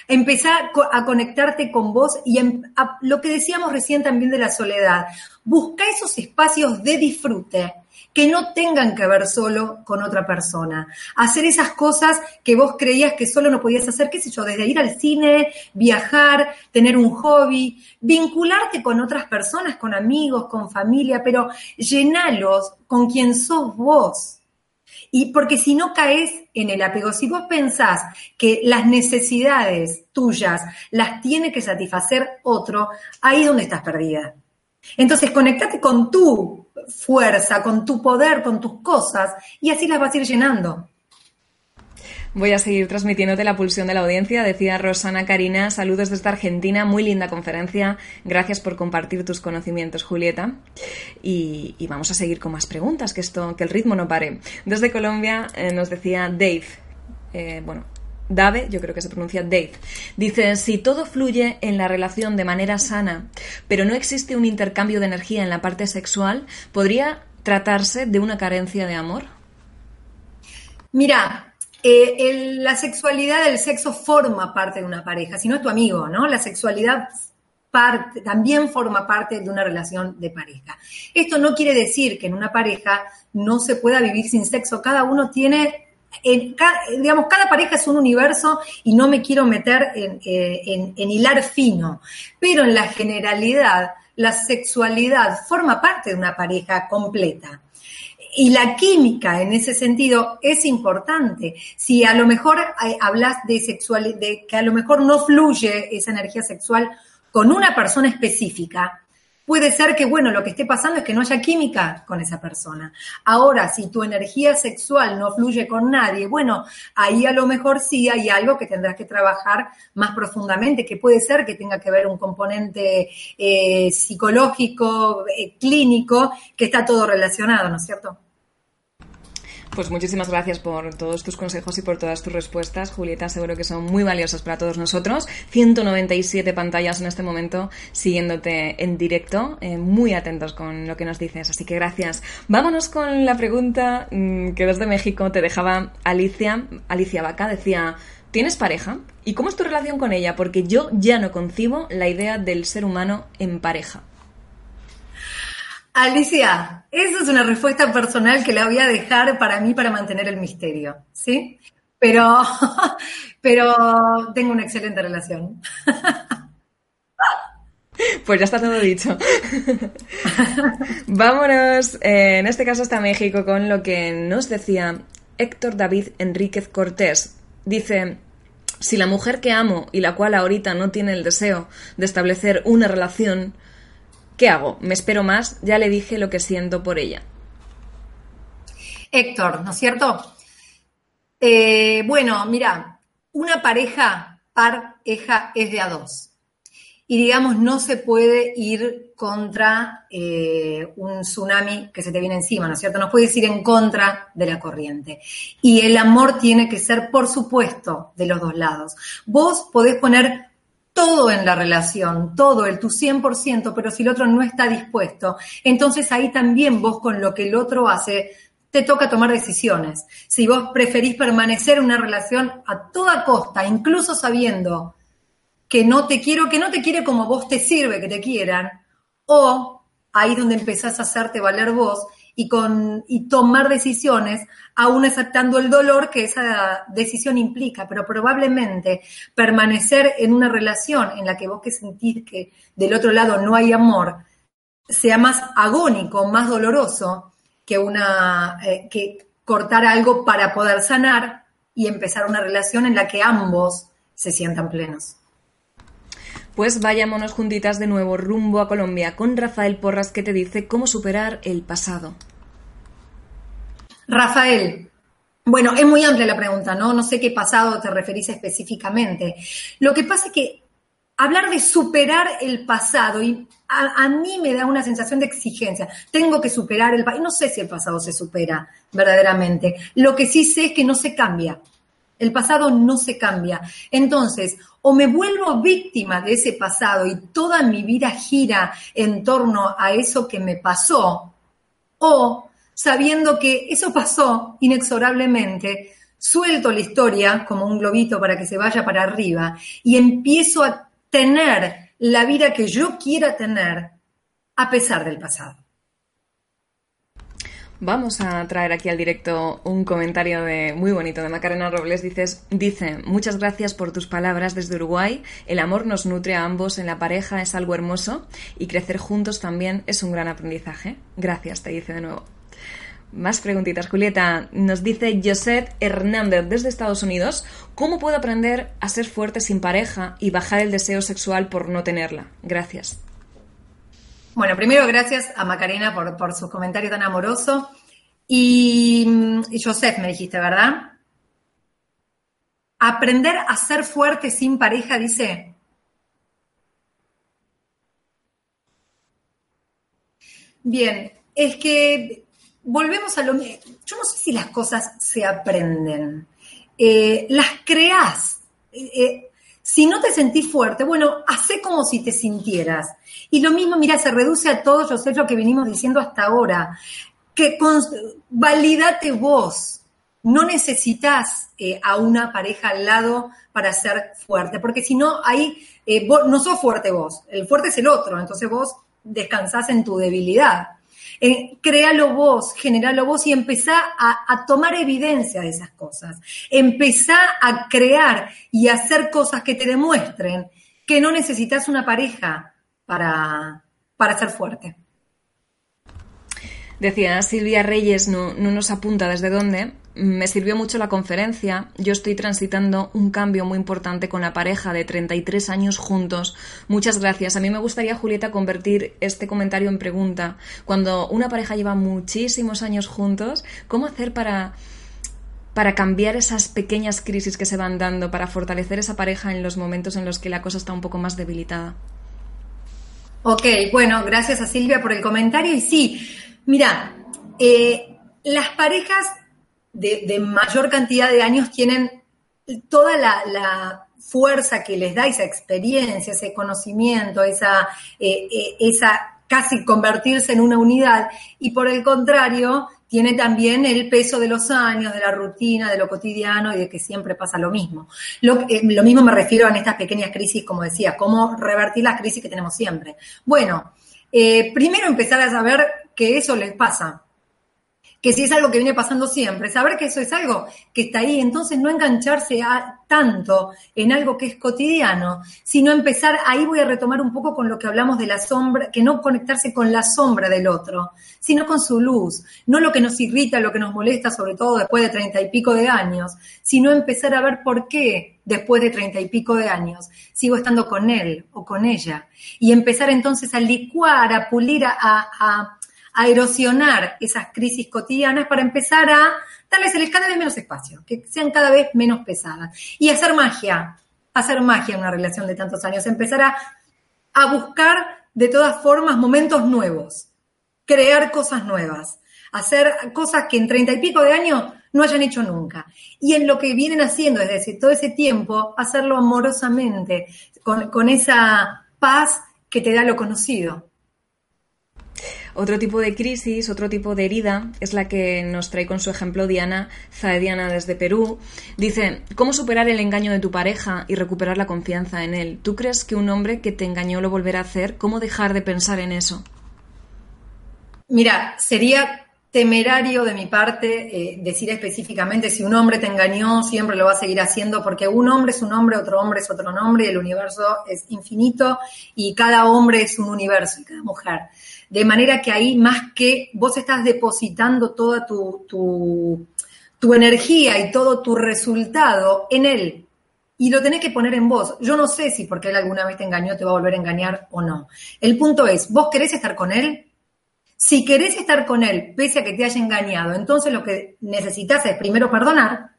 Empezar a conectarte con vos y em, lo que decíamos recién también de la soledad. Busca esos espacios de disfrute que no tengan que ver solo con otra persona. Hacer esas cosas que vos creías que solo no podías hacer, qué sé yo, desde ir al cine, viajar, tener un hobby, vincularte con otras personas, con amigos, con familia, pero llenalos con quien sos vos. Y porque si no caes en el apego, si vos pensás que las necesidades tuyas las tiene que satisfacer otro, ahí es donde estás perdida. Entonces, conectate con tu fuerza, con tu poder, con tus cosas, y así las vas a ir llenando. Voy a seguir transmitiéndote la pulsión de la audiencia. Decía Rosana Karina, saludos desde Argentina, muy linda conferencia. Gracias por compartir tus conocimientos, Julieta. Y, vamos a seguir con más preguntas, que esto, que el ritmo no pare. Desde Colombia eh, nos decía Dave, eh, bueno, Dave, yo creo que se pronuncia Dave, dice, si todo fluye en la relación de manera sana, pero no existe un intercambio de energía en la parte sexual, ¿podría tratarse de una carencia de amor? Mira, eh, la sexualidad del sexo forma parte de una pareja, si no es tu amigo, ¿no? La sexualidad también forma parte de una relación de pareja. Esto no quiere decir que en una pareja no se pueda vivir sin sexo. Cada uno tiene, digamos, cada pareja es un universo y no me quiero meter en, eh, en hilar fino, pero en la generalidad la sexualidad forma parte de una pareja completa y la química en ese sentido es importante. Si a lo mejor eh, hablas de sexual, de que a lo mejor no fluye esa energía sexual con una persona específica, puede ser que, bueno, lo que esté pasando es que no haya química con esa persona. Ahora, si tu energía sexual no fluye con nadie, bueno, ahí a lo mejor sí hay algo que tendrás que trabajar más profundamente, que puede ser que tenga que ver un componente eh, psicológico, eh, clínico, que está todo relacionado, ¿no es cierto? Pues muchísimas gracias por todos tus consejos y por todas tus respuestas, Julieta. Seguro que son muy valiosas para todos nosotros. 197 pantallas en este momento siguiéndote en directo, eh, muy atentos con lo que nos dices. Así que gracias. Vámonos con la pregunta mm, que desde México te dejaba Alicia. Alicia Vaca decía. ¿Tienes pareja? ¿Y cómo es tu relación con ella? Porque yo ya no concibo la idea del ser humano en pareja. Alicia, esa es una respuesta personal que la voy a dejar para mí para mantener el misterio, ¿sí? Pero, pero tengo una excelente relación. Pues ya está todo dicho. Vámonos, eh, en este caso hasta México, con lo que nos decía Héctor David Enríquez Cortés. Dice, si la mujer que amo y la cual ahorita no tiene el deseo de establecer una relación, ¿Qué hago? ¿Me espero más? Ya le dije lo que siento por ella. Héctor, ¿no es cierto? Eh, bueno, mira, una pareja pareja es de a dos. Y digamos, no se puede ir contra eh, un tsunami que se te viene encima, ¿no es cierto? No puedes ir en contra de la corriente. Y el amor tiene que ser, por supuesto, de los dos lados. Vos podés poner todo en la relación, todo, el tu 100%, pero si el otro no está dispuesto, entonces ahí también vos con lo que el otro hace, te toca tomar decisiones. Si vos preferís permanecer en una relación a toda costa, incluso sabiendo que no te quiero, que no te quiere como vos te sirve que te quieran, o ahí donde empezás a hacerte valer vos y, con, y tomar decisiones, aún aceptando el dolor que esa decisión implica, pero probablemente permanecer en una relación en la que vos que sentís que del otro lado no hay amor, sea más agónico, más doloroso que una eh, que cortar algo para poder sanar y empezar una relación en la que ambos se sientan plenos. Pues vayámonos juntitas de nuevo rumbo a Colombia con Rafael Porras que te dice cómo superar el pasado. Rafael, bueno, es muy amplia la pregunta, ¿no? No sé qué pasado te referís específicamente. Lo que pasa es que hablar de superar el pasado, y a, mí me da una sensación de exigencia. Tengo que superar el pasado. No sé si el pasado se supera verdaderamente. Lo que sí sé es que no se cambia. El pasado no se cambia. Entonces, o me vuelvo víctima de ese pasado y toda mi vida gira en torno a eso que me pasó, o sabiendo que eso pasó inexorablemente, suelto la historia como un globito para que se vaya para arriba y empiezo a tener la vida que yo quiera tener a pesar del pasado. Vamos a traer aquí al directo un comentario de muy bonito de Macarena Robles. Dices, dice, muchas gracias por tus palabras desde Uruguay. El amor nos nutre a ambos en la pareja, es algo hermoso y crecer juntos también es un gran aprendizaje. Gracias, te dice de nuevo. Más preguntitas, Julieta. Nos dice Josette Hernández desde Estados Unidos. ¿Cómo puedo aprender a ser fuerte sin pareja y bajar el deseo sexual por no tenerla? Gracias. Bueno, primero gracias a Macarena por, su comentario tan amoroso. Y, y Joseph me dijiste, ¿verdad? Aprender a ser fuerte sin pareja, dice. Bien, es que volvemos a lo mismo. Yo no sé si las cosas se aprenden. Eh, las creas. Eh, eh, si no te sentís fuerte, bueno, hace como si te sintieras. Y lo mismo, mira, se reduce a todo, yo sé lo que venimos diciendo hasta ahora. Que validate vos. No necesitas a una pareja al lado para ser fuerte, porque si no, ahí no sos fuerte vos, el fuerte es el otro, entonces vos descansás en tu debilidad. Eh, créalo vos, generalo vos y empezá a, tomar evidencia de esas cosas. Empezá a crear y hacer cosas que te demuestren que no necesitas una pareja para, para ser fuerte. Decía Silvia Reyes, no, no nos apunta desde dónde, me sirvió mucho la conferencia. Yo estoy transitando un cambio muy importante con la pareja de 33 años juntos. Muchas gracias. A mí me gustaría, Julieta, convertir este comentario en pregunta. Cuando una pareja lleva muchísimos años juntos, ¿cómo hacer para, para cambiar esas pequeñas crisis que se van dando, para fortalecer esa pareja en los momentos en los que la cosa está un poco más debilitada? Ok, bueno, gracias a Silvia por el comentario. Y sí, mira, eh, las parejas de, mayor cantidad de años tienen toda la, fuerza que les da esa experiencia, ese conocimiento, esa, eh, eh, esa casi convertirse en una unidad, y por el contrario, tiene también el peso de los años, de la rutina, de lo cotidiano y de que siempre pasa lo mismo. Lo, eh, mismo me refiero a estas pequeñas crisis, como decía, cómo revertir las crisis que tenemos siempre. Bueno, primero empezar a saber que eso les pasa, que si es algo que viene pasando siempre, saber que eso es algo que está ahí, entonces no engancharse a, tanto en algo que es cotidiano, sino empezar, ahí voy a retomar un poco con lo que hablamos de la sombra, que no conectarse con la sombra del otro, sino con su luz, no lo que nos irrita, lo que nos molesta, sobre todo después de treinta y pico de años, sino empezar a ver por qué después de treinta y pico de años sigo estando con él o con ella, y empezar entonces a licuar, a pulir, a a erosionar esas crisis cotidianas para empezar a darles cada vez menos espacio, que sean cada vez menos pesadas. Y hacer magia, hacer magia en una relación de tantos años, empezar a, a buscar de todas formas momentos nuevos, crear cosas nuevas, hacer cosas que en treinta y pico de años no hayan hecho nunca. Y en lo que vienen haciendo desde todo ese tiempo, hacerlo amorosamente, con, con esa paz que te da lo conocido. Otro tipo de crisis, otro tipo de herida es la que nos trae con su ejemplo Diana Zaediana desde Perú. Dice, ¿cómo superar el engaño de tu pareja y recuperar la confianza en él? ¿Tú crees que un hombre que te engañó lo volverá a hacer? ¿Cómo dejar de pensar en eso? Mira, sería temerario de mi parte eh, decir específicamente si un hombre te engañó, siempre lo va a seguir haciendo, porque un hombre es un hombre, otro hombre es otro nombre, el universo es infinito y cada hombre es un universo y cada mujer. De manera que ahí más que vos estás depositando toda tu, tu, energía y todo tu resultado en él, y lo tenés que poner en vos. Yo no sé si porque él alguna vez te engañó te va a volver a engañar o no. El punto es, ¿vos querés estar con él? Si querés estar con él, pese a que te haya engañado, entonces lo que necesitas es primero perdonar,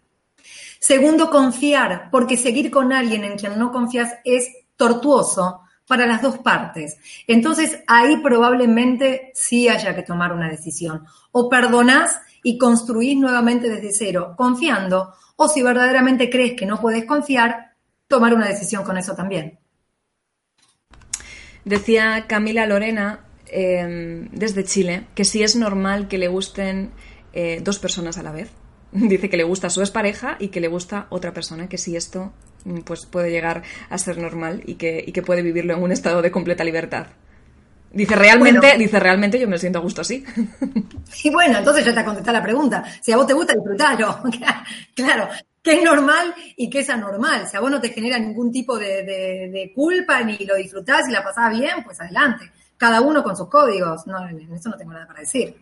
segundo confiar, porque seguir con alguien en quien no confías es tortuoso para las dos partes. Entonces ahí probablemente sí haya que tomar una decisión. O perdonás y construís nuevamente desde cero, confiando, o si verdaderamente crees que no puedes confiar, tomar una decisión con eso también. Decía Camila Lorena em, desde Chile que si es normal que le gusten eh, dos personas a la vez. Dice que le gusta su expareja y que le gusta otra persona, que si esto pues puede llegar a ser normal y que, y que puede vivirlo en un estado de completa libertad. Dice realmente, dice realmente yo me siento a gusto así. Y bueno, entonces ya te ha contestado la pregunta. Si a vos te gusta, disfrutalo. claro, que es normal y que es anormal. Si a vos no te genera ningún tipo de, de culpa ni lo disfrutás y la pasás bien, pues adelante. Cada uno con sus códigos. No, en eso no tengo nada para decir.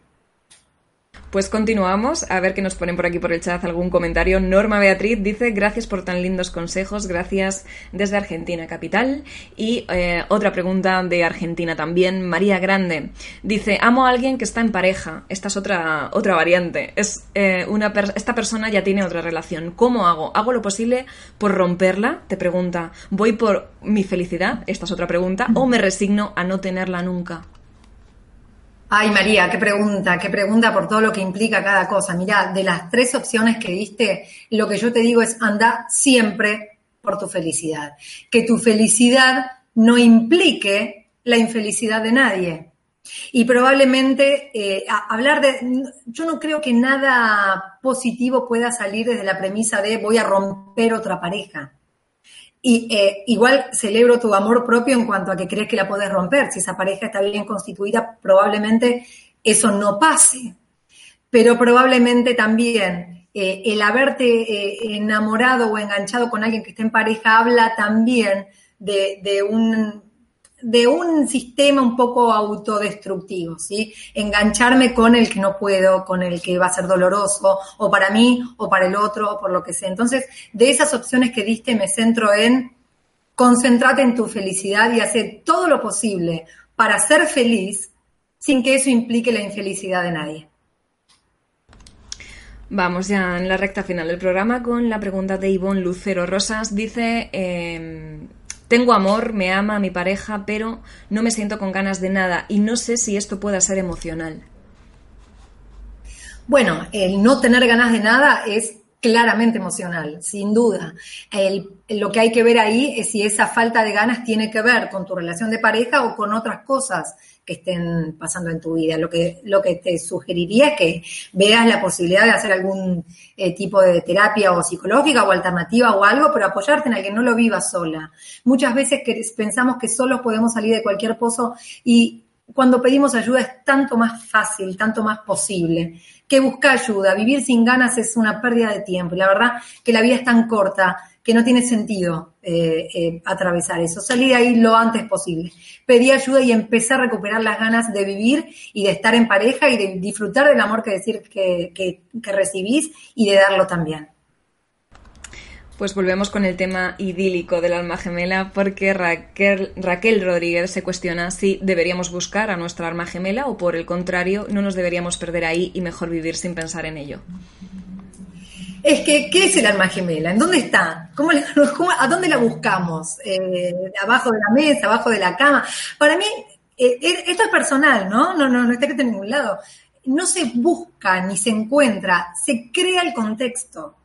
Pues continuamos, a ver qué nos ponen por aquí por el chat algún comentario. Norma Beatriz dice, gracias por tan lindos consejos, gracias desde Argentina Capital. Y eh, otra pregunta de Argentina también, María Grande. Dice, amo a alguien que está en pareja. Esta es otra, otra variante. Es, eh, una esta persona ya tiene otra relación. ¿Cómo hago? ¿Hago lo posible por romperla? Te pregunta. ¿Voy por mi felicidad? Esta es otra pregunta. ¿O me resigno a no tenerla nunca? Ay, María, qué pregunta, qué pregunta por todo lo que implica cada cosa. Mira, de las tres opciones que diste, lo que yo te digo es anda siempre por tu felicidad. Que tu felicidad no implique la infelicidad de nadie. Y probablemente eh, hablar de, yo no creo que nada positivo pueda salir desde la premisa de voy a romper otra pareja. Y eh, igual celebro tu amor propio en cuanto a que crees que la puedes romper. Si esa pareja está bien constituida, probablemente eso no pase. Pero probablemente también eh, el haberte eh, enamorado o enganchado con alguien que esté en pareja habla también de un de un sistema un poco autodestructivo, ¿sí? Engancharme con el que no puedo, con el que va a ser doloroso, o para mí, o para el otro, o por lo que sea. Entonces, de esas opciones que diste, me centro en concentrate en tu felicidad y hacer todo lo posible para ser feliz sin que eso implique la infelicidad de nadie. Vamos ya en la recta final del programa con la pregunta de Ivonne Lucero Rosas. Dice, em, tengo amor, me ama mi pareja, pero no me siento con ganas de nada y no sé si esto pueda ser emocional. Bueno, el no tener ganas de nada es claramente emocional, sin duda. lo que hay que ver ahí es si esa falta de ganas tiene que ver con tu relación de pareja o con otras cosas que estén pasando en tu vida. Lo que, lo que te sugeriría es que veas la posibilidad de hacer algún eh, tipo de terapia o psicológica o alternativa o algo, pero apoyarte en alguien, no lo vivas sola. Muchas veces que pensamos que solos podemos salir de cualquier pozo y cuando pedimos ayuda es tanto más fácil, tanto más posible que buscar ayuda. Vivir sin ganas es una pérdida de tiempo. Y la verdad que la vida es tan corta que no tiene sentido eh, eh, atravesar eso. Salir de ahí lo antes posible. Pedir ayuda y empezar a recuperar las ganas de vivir y de estar en pareja y de disfrutar del amor que decir que, que recibís y de darlo también. Pues volvemos con el tema idílico del alma gemela porque Raquel, Raquel, Rodríguez se cuestiona si deberíamos buscar a nuestra alma gemela o por el contrario no nos deberíamos perder ahí y mejor vivir sin pensar en ello. Es que, ¿qué es el alma gemela? ¿En dónde está? ¿Cómo, ¿A dónde la buscamos? Eh, ¿Abajo de la mesa? ¿Abajo de la cama? Para mí, eh, eh, esto es personal, ¿no? No, no, no está en ningún lado. No se busca ni se encuentra, se crea el contexto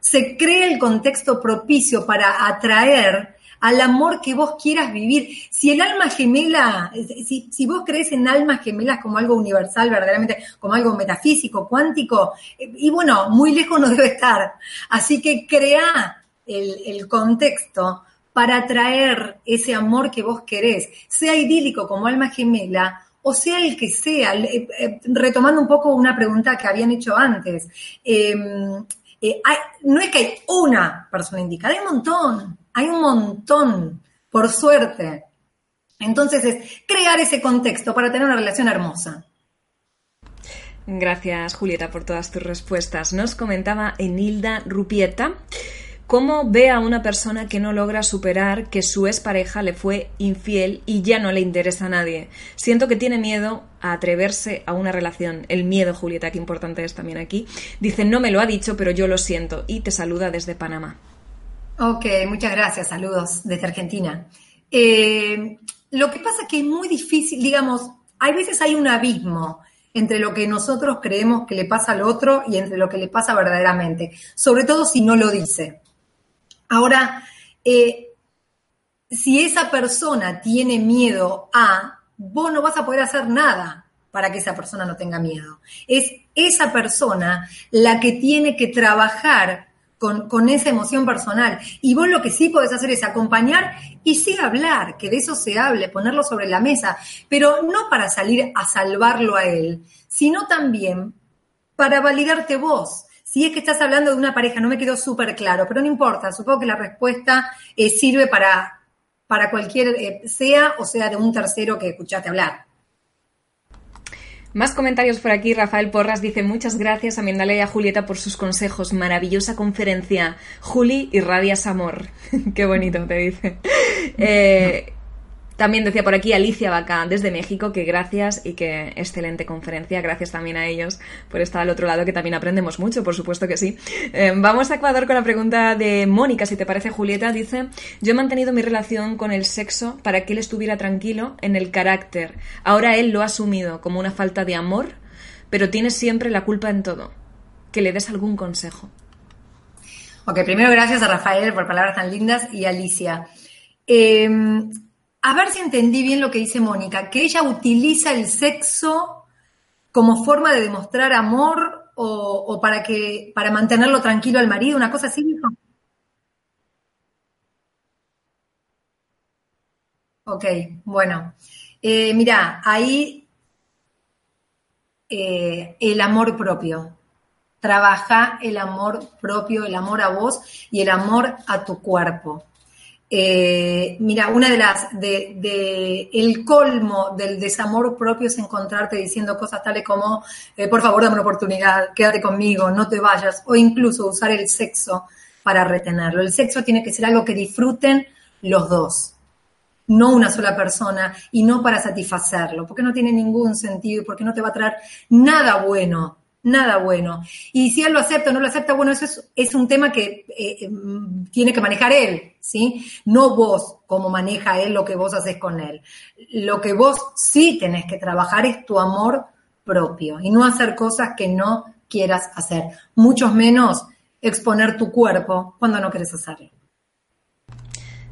se crea el contexto propicio para atraer al amor que vos quieras vivir. Si el alma gemela, si, vos crees en almas gemelas como algo universal, verdaderamente, como algo metafísico, cuántico, y bueno, muy lejos no debe estar. Así que crea el, contexto para atraer ese amor que vos querés, sea idílico como alma gemela, o sea el que sea, eh, eh, retomando un poco una pregunta que habían hecho antes, eh, no es que hay una persona indicada, hay un montón, hay un montón, por suerte. Entonces es crear ese contexto para tener una relación hermosa. Gracias, Julieta, por todas tus respuestas. Nos comentaba Enilda Rupieta. ¿Cómo ve a una persona que no logra superar que su expareja le fue infiel y ya no le interesa a nadie? Siento que tiene miedo a atreverse a una relación. El miedo, Julieta, que importante es también aquí. Dice, no me lo ha dicho, pero yo lo siento. Y te saluda desde Panamá. Ok, muchas gracias. Saludos desde Argentina. Eh, lo que pasa es que es muy difícil, digamos, hay veces hay un abismo entre lo que nosotros creemos que le pasa al otro y entre lo que le pasa verdaderamente, sobre todo si no lo dice. Ahora, eh, si esa persona tiene miedo a, vos no vas a poder hacer nada para que esa persona no tenga miedo. Es esa persona la que tiene que trabajar con, esa emoción personal. Y vos lo que sí podés hacer es acompañar y sí hablar, que de eso se hable, ponerlo sobre la mesa, pero no para salir a salvarlo a él, sino también para validarte vos. Si es que estás hablando de una pareja, no me quedó súper claro, pero no importa, supongo que la respuesta eh, sirve para, para cualquier, eh, sea o sea de un tercero que escuchaste hablar. Más comentarios por aquí. Rafael Porras dice muchas gracias a Mindale y a Julieta por sus consejos. Maravillosa conferencia. Juli, irradias amor. Qué bonito te dice. Eh, también decía por aquí Alicia Vaca desde México que gracias y que excelente conferencia. Gracias también a ellos por estar al otro lado, que también aprendemos mucho, por supuesto que sí. Eh, vamos a Ecuador con la pregunta de Mónica, si te parece, Julieta. Dice, yo he mantenido mi relación con el sexo para que él estuviera tranquilo en el carácter. Ahora él lo ha asumido como una falta de amor, pero tiene siempre la culpa en todo. Que le des algún consejo. Ok, primero gracias a Rafael por palabras tan lindas y Alicia. Eh, a ver si entendí bien lo que dice Mónica, que ella utiliza el sexo como forma de demostrar amor o, para que para mantenerlo tranquilo al marido, una cosa así, dijo. Ok, bueno. Eh, mira, ahí eh, el amor propio. Trabaja el amor propio, el amor a vos y el amor a tu cuerpo. Eh, mira, una de las, de, el colmo del desamor propio es encontrarte diciendo cosas tales como, eh, por favor, dame una oportunidad, quédate conmigo, no te vayas, o incluso usar el sexo para retenerlo. El sexo tiene que ser algo que disfruten los dos, no una sola persona y no para satisfacerlo, porque no tiene ningún sentido porque no te va a traer nada bueno nada bueno. Y si él lo acepta o no lo acepta, bueno, eso es, un tema que eh, eh, tiene que manejar él, ¿sí? No vos, como maneja él lo que vos haces con él. Lo que vos sí tenés que trabajar es tu amor propio y no hacer cosas que no quieras hacer, mucho menos exponer tu cuerpo cuando no quieres hacerlo.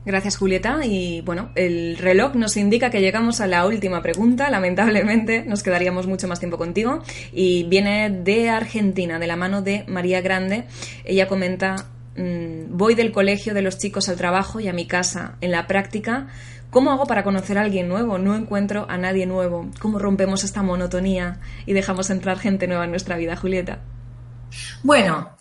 Gracias, Julieta. Y bueno, el reloj nos indica que llegamos a la última pregunta. Lamentablemente, nos quedaríamos mucho más tiempo contigo. Y viene de Argentina, de la mano de María Grande. Ella comenta, mm, voy del colegio de los chicos al trabajo y a mi casa. En la práctica, ¿cómo hago para conocer a alguien nuevo? No encuentro a nadie nuevo. ¿Cómo rompemos esta monotonía y dejamos entrar gente nueva en nuestra vida, Julieta? Bueno,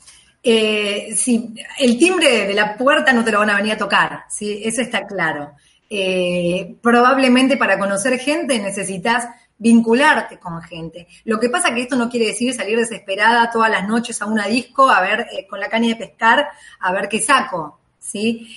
eh, si, el timbre de la puerta no te lo van a venir a tocar, ¿sí? eso está claro. Eh, probablemente para conocer gente necesitas vincularte con gente. Lo que pasa que esto no quiere decir salir desesperada todas las noches a una disco a ver eh, con la caña de pescar a ver qué saco, ¿sí?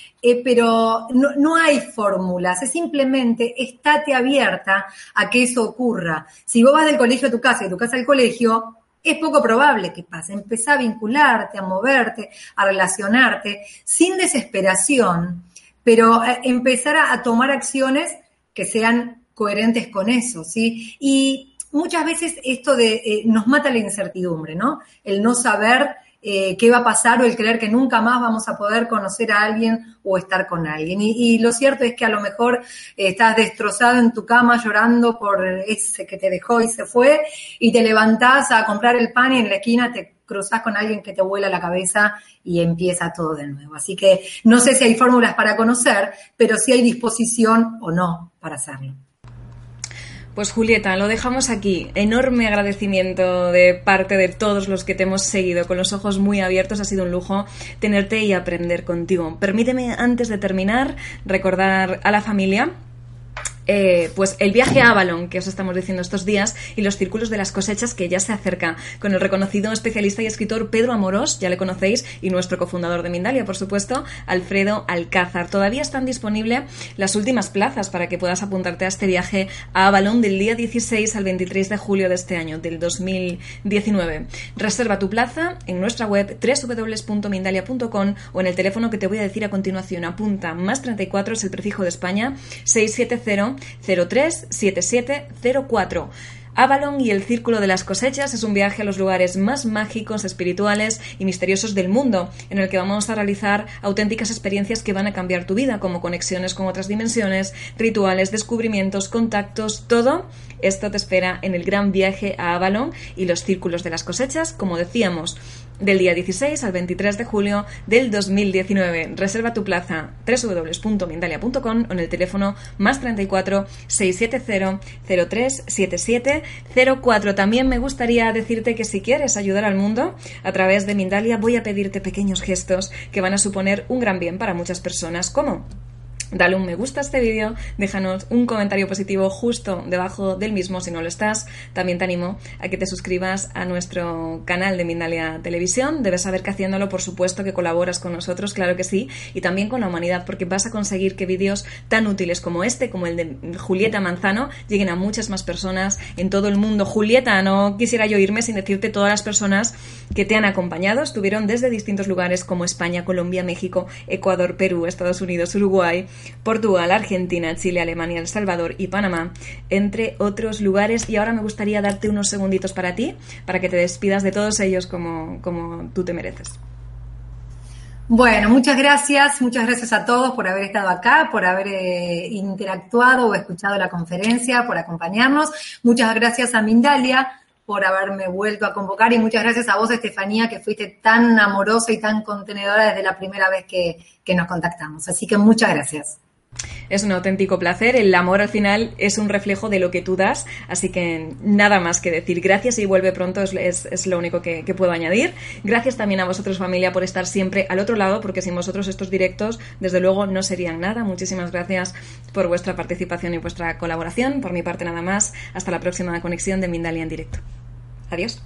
pero no, no, hay fórmulas, es simplemente estate abierta a que eso ocurra. Si vos vas del colegio a tu casa y de tu casa al colegio, es poco probable que pase. Empezá a vincularte, a moverte, a relacionarte, sin desesperación, pero eh, empezar a, tomar acciones que sean coherentes con eso, ¿sí? Y muchas veces esto de eh, nos mata la incertidumbre, ¿no? El no saber eh, qué va a pasar o el creer que nunca más vamos a poder conocer a alguien o estar con alguien. Y, lo cierto es que a lo mejor eh, estás destrozado en tu cama llorando por ese que te dejó y se fue y te levantás a comprar el pan y en la esquina te cruzas con alguien que te vuela la cabeza y empieza todo de nuevo. Así que no sé si hay fórmulas para conocer, pero si hay disposición o no para hacerlo. Pues Julieta, lo dejamos aquí. Enorme agradecimiento de parte de todos los que te hemos seguido con los ojos muy abiertos. Ha sido un lujo tenerte y aprender contigo. Permíteme, antes de terminar, recordar a la familia eh, pues el viaje a Avalon que os estamos diciendo estos días y los círculos de las cosechas que ya se acerca con el reconocido especialista y escritor Pedro Amorós, ya le conocéis, y nuestro cofundador de Mindalia, por supuesto, Alfredo Alcázar. Todavía están disponibles las últimas plazas para que puedas apuntarte a este viaje a Avalon del día 16 al 23 de julio de este año, del 2019. Reserva tu plaza en nuestra web www.mindalia.com o en el teléfono que te voy a decir a continuación. Apunta más 34 es el prefijo de España 670 03 7704. Avalon y el Círculo de las Cosechas es un viaje a los lugares más mágicos, espirituales y misteriosos del mundo, en el que vamos a realizar auténticas experiencias que van a cambiar tu vida, como conexiones con otras dimensiones, rituales, descubrimientos, contactos, todo esto te espera en el gran viaje a Avalon y los Círculos de las Cosechas, como decíamos del día 16 al 23 de julio del 2019. Reserva tu plaza www.mindalia.com o en el teléfono más 34 670 03 77 04. También me gustaría decirte que si quieres ayudar al mundo a través de Mindalia voy a pedirte pequeños gestos que van a suponer un gran bien para muchas personas. ¿Cómo? Dale un me gusta a este vídeo, déjanos un comentario positivo justo debajo del mismo si no lo estás. También te animo a que te suscribas a nuestro canal de Mindalia Televisión. Debes saber que haciéndolo, por supuesto, que colaboras con nosotros, claro que sí, y también con la humanidad, porque vas a conseguir que vídeos tan útiles como este, como el de Julieta Manzano, lleguen a muchas más personas en todo el mundo. Julieta, no quisiera yo irme sin decirte todas las personas que te han acompañado. Estuvieron desde distintos lugares como España, Colombia, México, Ecuador, Perú, Estados Unidos, Uruguay, Portugal, Argentina, Chile, Alemania, El Salvador y Panamá, entre otros lugares. Y ahora me gustaría darte unos segunditos para ti, para que te despidas de todos ellos como, como tú te mereces. Bueno, muchas gracias, muchas gracias a todos por haber estado acá, por haber eh, interactuado o escuchado la conferencia, por acompañarnos. Muchas gracias a Mindalia por haberme vuelto a convocar y muchas gracias a vos, Estefanía, que fuiste tan amorosa y tan contenedora desde la primera vez que, nos contactamos. Así que muchas gracias. Es un auténtico placer. El amor al final es un reflejo de lo que tú das, así que nada más que decir. Gracias y vuelve pronto es, lo único que, que, puedo añadir. Gracias también a vosotros familia por estar siempre al otro lado, porque sin vosotros estos directos desde luego no serían nada. Muchísimas gracias por vuestra participación y vuestra colaboración. Por mi parte nada más. Hasta la próxima conexión de Mindalia en directo. Adiós.